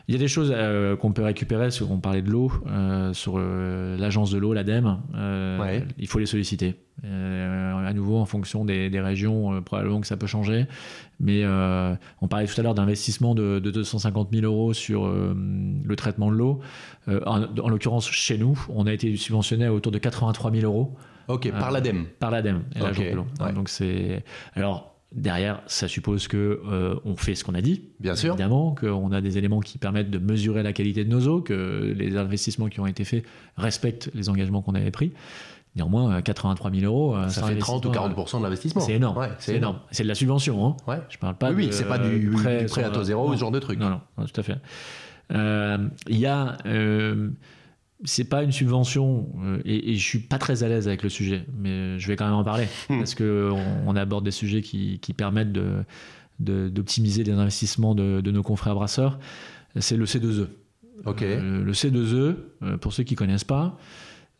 Il y a des choses euh, qu'on peut récupérer. Sur, on parlait de l'eau, euh, sur l'agence de l'eau, l'ADEME. euh, Ouais. Il faut les solliciter. Euh, à nouveau, en fonction des, régions, probablement que ça peut changer. Mais on parlait tout à l'heure d'investissement de, 250 000 euros sur le traitement de l'eau. en, en l'occurrence, chez nous, on a été subventionné à autour de 83 000 euros. Ok, par l'ADEME. Par l'ADEME, Donc c'est alors Derrière, ça suppose que euh, on fait ce qu'on a dit. Bien sûr. Évidemment, qu'on a des éléments qui permettent de mesurer la qualité de nos eaux, que les investissements qui ont été faits respectent les engagements qu'on avait pris. Néanmoins, 83 000 euros. Euh, ça fait 30 ou 40 de l'investissement. C'est énorme. c'est énorme. C'est de la subvention. Hein. Ouais. Je parle pas oui, c'est pas du, prêt, à taux zéro ou ce genre de truc. Non, non, tout à fait. Euh, il y a c'est pas une subvention euh, et, je suis pas très à l'aise avec le sujet, mais je vais quand même en parler [laughs] hmm. parce que on, aborde des sujets qui, permettent de, d'optimiser les investissements de, nos confrères brasseurs. C'est le C2E. Ok. Euh, le C2E, euh, pour ceux qui connaissent pas,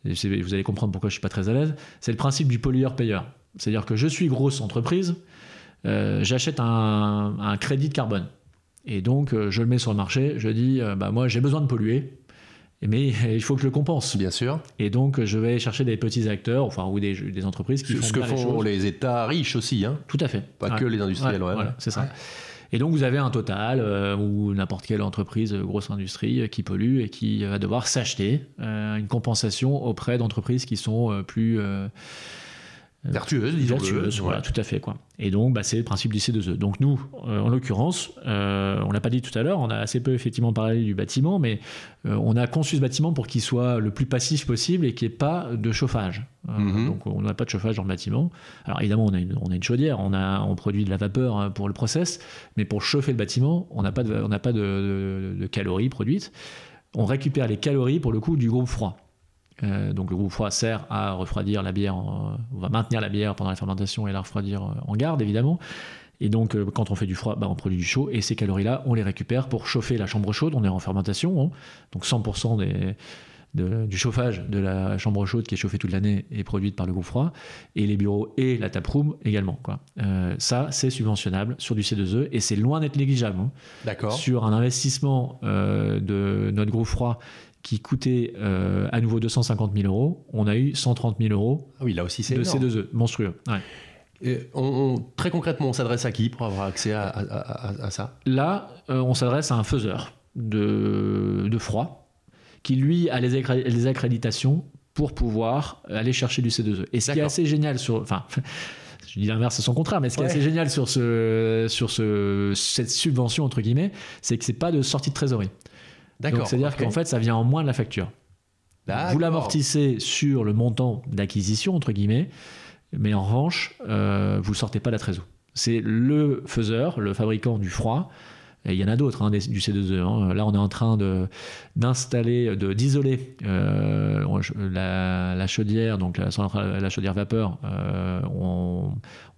vous allez comprendre pourquoi je suis pas très à l'aise. C'est le principe du pollueur-payeur. C'est-à-dire que je suis grosse entreprise, j'achète un, un, crédit de carbone. Et donc, je le mets sur le marché, je dis, bah, moi, j'ai besoin de polluer, mais [laughs] il faut que je le compense. Bien sûr. Et donc, je vais chercher des petits acteurs, enfin, ou des, des entreprises qui font Ce que font les, États riches aussi. Hein. Tout à fait. Pas que les industriels. voilà, c'est ça. Et donc, vous avez un total euh, ou n'importe quelle entreprise, euh, grosse industrie, euh, qui pollue et qui va devoir s'acheter une compensation auprès d'entreprises qui sont plus vertueuse, disons vertueuse, voilà, tout à fait quoi. Et donc, bah, c'est le principe du C2E. Donc nous, euh, en l'occurrence, euh, on l'a pas dit tout à l'heure, on a assez peu effectivement parlé du bâtiment, mais euh, on a conçu ce bâtiment pour qu'il soit le plus passif possible et qu'il n'y ait pas de chauffage. Mhm. Donc on n'a pas de chauffage dans le bâtiment. Alors évidemment, on a une, on a une chaudière, on, a, on produit de la vapeur hein, pour le process, mais pour chauffer le bâtiment, on n'a pas, de, on n'a pas de, de calories produites. On récupère les calories pour le coup du groupe froid. Euh, donc le groupe froid sert à refroidir la bière, on va maintenir la bière pendant la fermentation et la refroidir euh, en garde évidemment. Et donc euh, quand on fait du froid, bah, on produit du chaud et ces calories-là, on les récupère pour chauffer la chambre chaude. On est en fermentation, hein. donc 100% des, du chauffage de la chambre chaude qui est chauffée toute l'année est produite par le groupe froid et les bureaux et la taproom également. Quoi. ça, c'est subventionnable sur du C2E et c'est loin d'être négligeable. Hein. D'accord. Sur un investissement de notre groupe froid qui coûtait euh, à nouveau 250 000 euros, on a eu 130 000 euros ah oui, là aussi, de C2E, monstrueux. Et très concrètement, on s'adresse à qui pour avoir accès à, ça? Là, euh, on s'adresse à un faiseur de, de, froid qui, lui, a les, les, accréditations pour pouvoir aller chercher du C2E. Et ce qui est assez génial sur... Enfin, [laughs] je dis l'inverse, c'est son contraire, mais ce qui est assez génial sur, ce, sur ce, cette subvention, entre guillemets, c'est que c'est pas de sortie de trésorerie. D'accord. C'est-à-dire qu'en fait, ça vient en moins de la facture. Vous l'amortissez sur le montant d'acquisition, entre guillemets, mais en revanche, euh, vous ne sortez pas la trésor. C'est le faiseur, le fabricant du froid, et il y en a d'autres hein, du C2E. Hein. Là, on est en train d'installer, de, d'isoler euh, la, chaudière, donc la, la chaudière vapeur. Euh,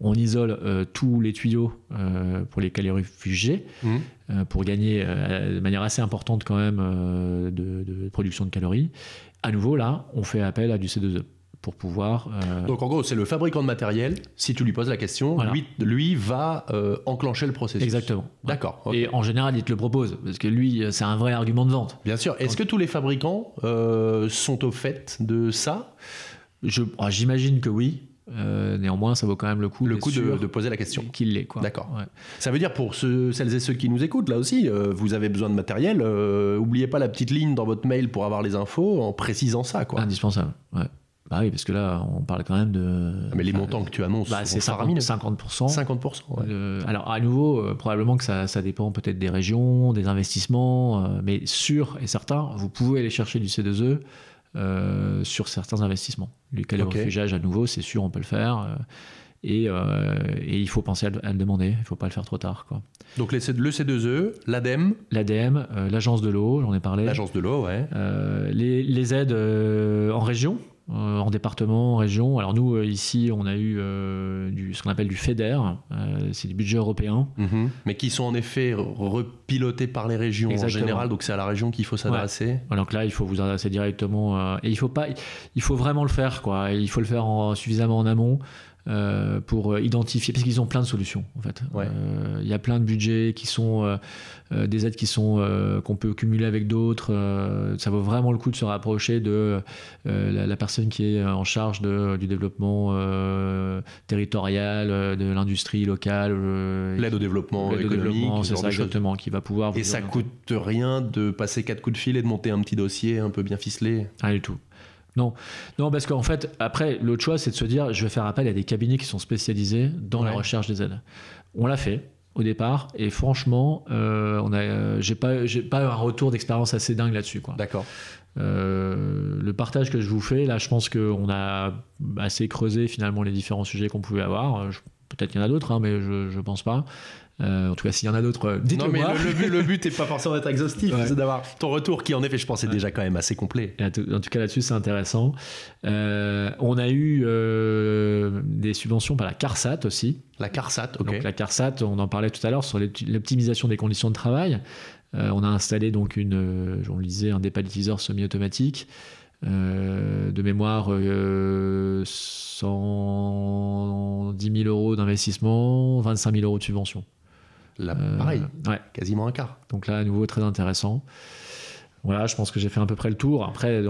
on, isole euh, tous les tuyaux pour les calories fugées, mmh. pour gagner de manière assez importante quand même de, de, production de calories. À nouveau, là, on fait appel à du C2E pour pouvoir. Euh, Donc en gros, c'est le fabricant de matériel. Si tu lui poses la question, lui, lui va euh, enclencher le processus. Exactement. D'accord. Et en général, il te le propose parce que lui, c'est un vrai argument de vente. Bien sûr. Est-ce que tous les fabricants euh, sont au fait de ça? Ah, J'imagine que oui. néanmoins, ça vaut quand même le coup, le coup de, poser la question. Qu'il l'est, D'accord. Ça veut dire pour ceux, celles et ceux qui nous écoutent, là aussi, vous avez besoin de matériel. N'oubliez pas la petite ligne dans votre mail pour avoir les infos en précisant ça, quoi. Indispensable. Ouais. Bah oui, parce que là, on parle quand même de. Ah, mais les montants que tu annonces, bah, c'est 50%. 50%. 50% alors, à nouveau, euh, probablement que ça, ça dépend peut-être des régions, des investissements, euh, mais sûr et certain, vous pouvez aller chercher du C2E euh, sur certains investissements. Le okay. à nouveau, c'est sûr, on peut le faire. Et, et, il faut penser à le, demander, il ne faut pas le faire trop tard. Quoi. Donc le C2E, l'ADEME L'ADEME, l'agence de l'eau, j'en ai parlé. L'agence de l'eau, ouais. les, les, aides en région, euh, en département, en région. Alors nous, euh, ici, on a eu euh, du, ce qu'on appelle du FEDER, c'est du budget européen. Mhm. Mais qui sont en effet repilotés par les régions en général, donc c'est à la région qu'il faut s'adresser. Donc là, il faut vous adresser directement. et il faut, pas, il faut vraiment le faire, quoi. Il faut le faire en, suffisamment en amont. Euh, pour identifier, parce qu'ils ont plein de solutions en fait. Euh, il y a plein de budgets qui sont euh, des aides qui sont qu'on peut cumuler avec d'autres. ça vaut vraiment le coup de se rapprocher de la, personne qui est en charge de, du développement territorial, de l'industrie locale. L'aide au développement économique, c'est ça exactement, qui va pouvoir. Et ça coûte rien de passer quatre coups de fil et de monter un petit dossier un peu bien ficelé. Rien du tout. Non, non, parce qu'en fait, après, l'autre choix, c'est de se dire, je vais faire appel à des cabinets qui sont spécialisés dans la recherche des aides. On l'a fait au départ, et franchement, euh, on a, j'ai pas, j'ai pas un retour d'expérience assez dingue là-dessus, quoi. D'accord. Euh, le partage que je vous fais, là, je pense qu'on a assez creusé finalement les différents sujets qu'on pouvait avoir. Peut-être qu'il y en a d'autres, hein, mais je, je pense pas. Euh, en tout cas, s'il y en a d'autres, euh, dites-le moi. Le, but, le but n'est pas forcément d'être exhaustif, c'est d'avoir ton retour qui, en effet, je pense, est déjà quand même assez complet. En tout cas, là-dessus, c'est intéressant. Euh, on a eu des subventions par la CARSAT aussi. La CARSAT, ok. Donc la CARSAT, on en parlait tout à l'heure sur l'optimisation des conditions de travail. on a installé donc une, on le disait, un dépalletiseur semi-automatique. De mémoire, 110 000 euros d'investissement, 25 000 euros de subvention. Là, pareil, ouais. quasiment un quart. Donc là, à nouveau, très intéressant. Voilà, je pense que j'ai fait à peu près le tour. Après,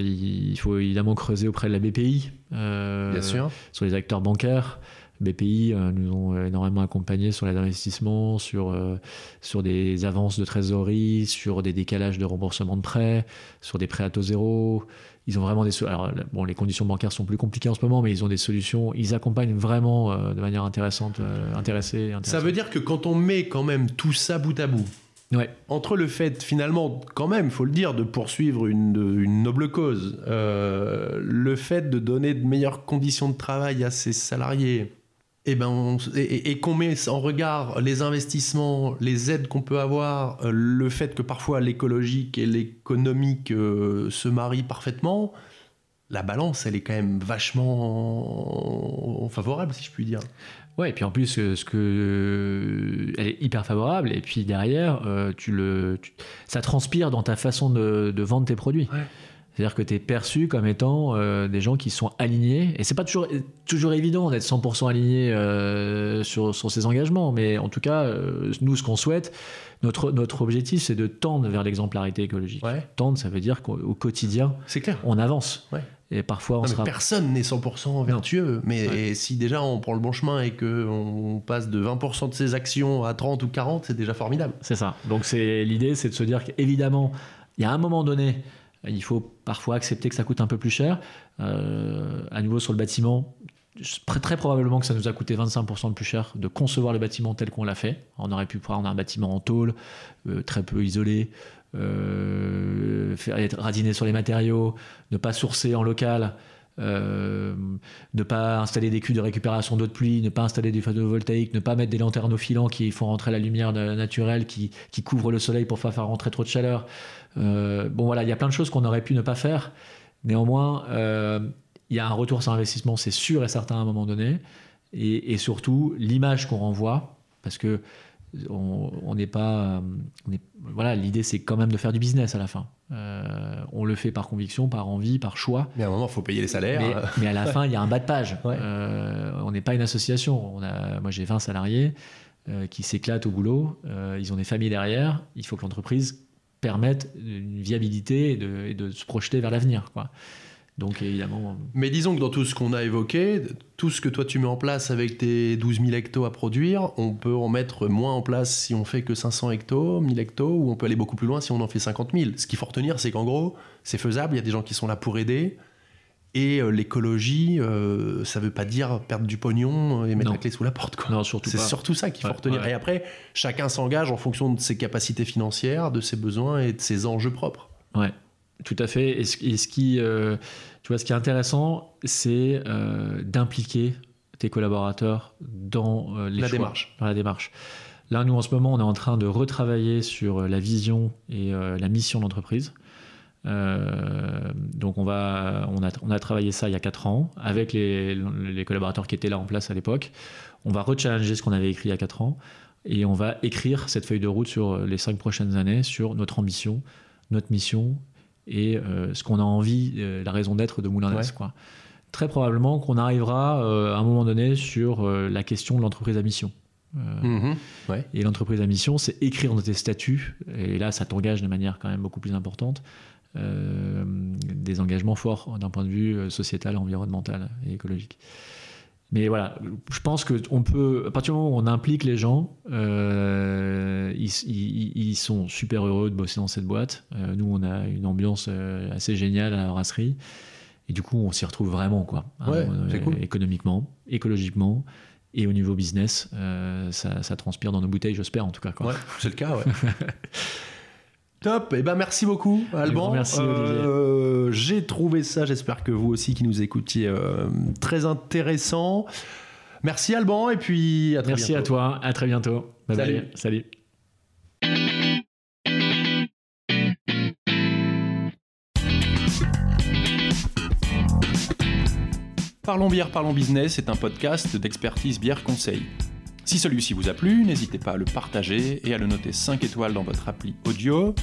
il faut évidemment creuser auprès de la BPI. Euh, Bien sûr. Sur les acteurs bancaires. BPI euh, nous ont énormément accompagnés sur les investissements, sur, euh, sur des avances de trésorerie, sur des décalages de remboursement de prêts, sur des prêts à taux zéro. Ils ont vraiment des alors bon les conditions bancaires sont plus compliquées en ce moment mais ils ont des solutions ils accompagnent vraiment euh, de manière intéressante intéressée, ça veut dire que quand on met quand même tout ça bout à bout ouais. entre le fait finalement quand même faut le dire de poursuivre une, une noble cause euh, le fait de donner de meilleures conditions de travail à ses salariés et, ben et, qu'on met en regard les investissements, les aides qu'on peut avoir, euh, le fait que parfois l'écologique et l'économique euh, se marient parfaitement, la balance, elle est quand même vachement favorable, si je puis dire. Ouais, et puis en plus, euh, ce que elle est hyper favorable, et puis derrière, tu le, ça transpire dans ta façon de, de vendre tes produits. Ouais. C'est-à-dire que tu es perçu comme étant euh, des gens qui sont alignés. Et c'est pas toujours, toujours évident d'être 100% aligné euh, sur, sur ses engagements, mais en tout cas, euh, nous, ce qu'on souhaite, notre, notre objectif, c'est de tendre vers l'exemplarité écologique. Tendre, ça veut dire qu'au quotidien, clair. on avance. Ouais. Et parfois, on sera... Personne n'est 100% vertueux, mais si déjà on prend le bon chemin et qu'on passe de 20% de ses actions à 30 ou 40, c'est déjà formidable. C'est ça. Donc l'idée, c'est de se dire qu'évidemment, il y a un moment donné, il faut parfois accepter que ça coûte un peu plus cher. Euh, à nouveau sur le bâtiment, très, probablement que ça nous a coûté 25% de plus cher de concevoir le bâtiment tel qu'on l'a fait. On aurait pu prendre un bâtiment en tôle, euh, très peu isolé, euh, faire être sur les matériaux, ne pas sourcer en local. ne pas installer des culs de récupération d'eau de pluie, ne pas installer du photovoltaïque, ne pas mettre des lanternes filants qui font rentrer la lumière naturelle, qui, qui couvrent le soleil pour pas faire rentrer trop de chaleur. Euh, bon voilà, il y a plein de choses qu'on aurait pu ne pas faire. Néanmoins, euh, il y a un retour sur investissement, c'est sûr et certain à un moment donné. Et, surtout, l'image qu'on renvoie, parce que on n'est pas. voilà, l'idée c'est quand même de faire du business à la fin. Euh, on le fait par conviction, par envie, par choix. Mais à un moment, il faut payer les salaires. Mais, à la fin, il y a un bas de page. [laughs] on n'est pas une association. On a, moi, j'ai 20 salariés qui s'éclatent au boulot. ils ont des familles derrière. Il faut que l'entreprise permettent une viabilité et de, se projeter vers l'avenir. Donc évidemment. Mais disons que dans tout ce qu'on a évoqué, tout ce que toi tu mets en place avec tes 12 000 hectos à produire, on peut en mettre moins en place si on fait que 500 hectos, 1000 hectos, ou on peut aller beaucoup plus loin si on en fait 50 000. Ce qu'il faut retenir, c'est qu'en gros, c'est faisable, il y a des gens qui sont là pour aider. Et euh, l'écologie, euh, ça veut pas dire perdre du pognon et mettre la clé sous la porte. Quoi. Non, surtout C'est surtout ça qu'il faut retenir. Et après, chacun s'engage en fonction de ses capacités financières, de ses besoins et de ses enjeux propres. Ouais, tout à fait. Et ce, qui, euh, tu vois, ce qui est intéressant, c'est d'impliquer tes collaborateurs dans les la démarche. Dans la démarche. Là, nous, en ce moment, on est en train de retravailler sur la vision et la mission d'entreprise. Euh, donc on, va, on, a, on a travaillé ça il y a 4 ans avec les, les collaborateurs qui étaient là en place à l'époque. On va rechallenger ce qu'on avait écrit il y a 4 ans et on va écrire cette feuille de route sur les 5 prochaines années, sur notre ambition, notre mission et euh, ce qu'on a envie, euh, la raison d'être de Moulin quoi très probablement qu'on arrivera à un moment donné sur la question de l'entreprise à mission. Mhm. Et l'entreprise à mission, c'est écrire dans tes statuts, et là ça t'engage de manière quand même beaucoup plus importante, des engagements forts d'un point de vue sociétal, environnemental et écologique. Mais voilà, je pense qu'on peut, à partir du moment où on implique les gens, euh, ils, sont super heureux de bosser dans cette boîte. Euh, nous, on a une ambiance euh, assez géniale à la brasserie. Et du coup, on s'y retrouve vraiment, quoi. Hein, économiquement, écologiquement et au niveau business, ça, ça, transpire dans nos bouteilles, j'espère en tout cas. Quoi. Ouais, c'est le cas, ouais. [laughs] Top, et eh ben merci beaucoup Alban. Merci euh, J'ai trouvé ça, j'espère que vous aussi qui nous écoutiez, euh, très intéressant. Merci Alban et puis à très merci bientôt. Merci à toi, à très bientôt. Salut. Salut. Parlons bière, parlons business est un podcast d'expertise bière conseil. Si celui-ci vous a plu, n'hésitez pas à le partager et à le noter 5 étoiles dans votre appli audio.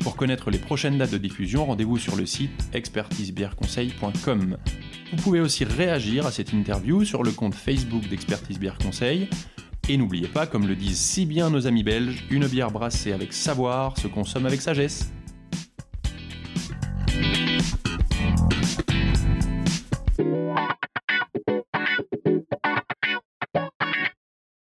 Pour connaître les prochaines dates de diffusion, rendez-vous sur le site expertisebièreconseil.com. Vous pouvez aussi réagir à cette interview sur le compte Facebook d'Expertise Bière Conseil. Et n'oubliez pas, comme le disent si bien nos amis belges, une bière brassée avec savoir se consomme avec sagesse.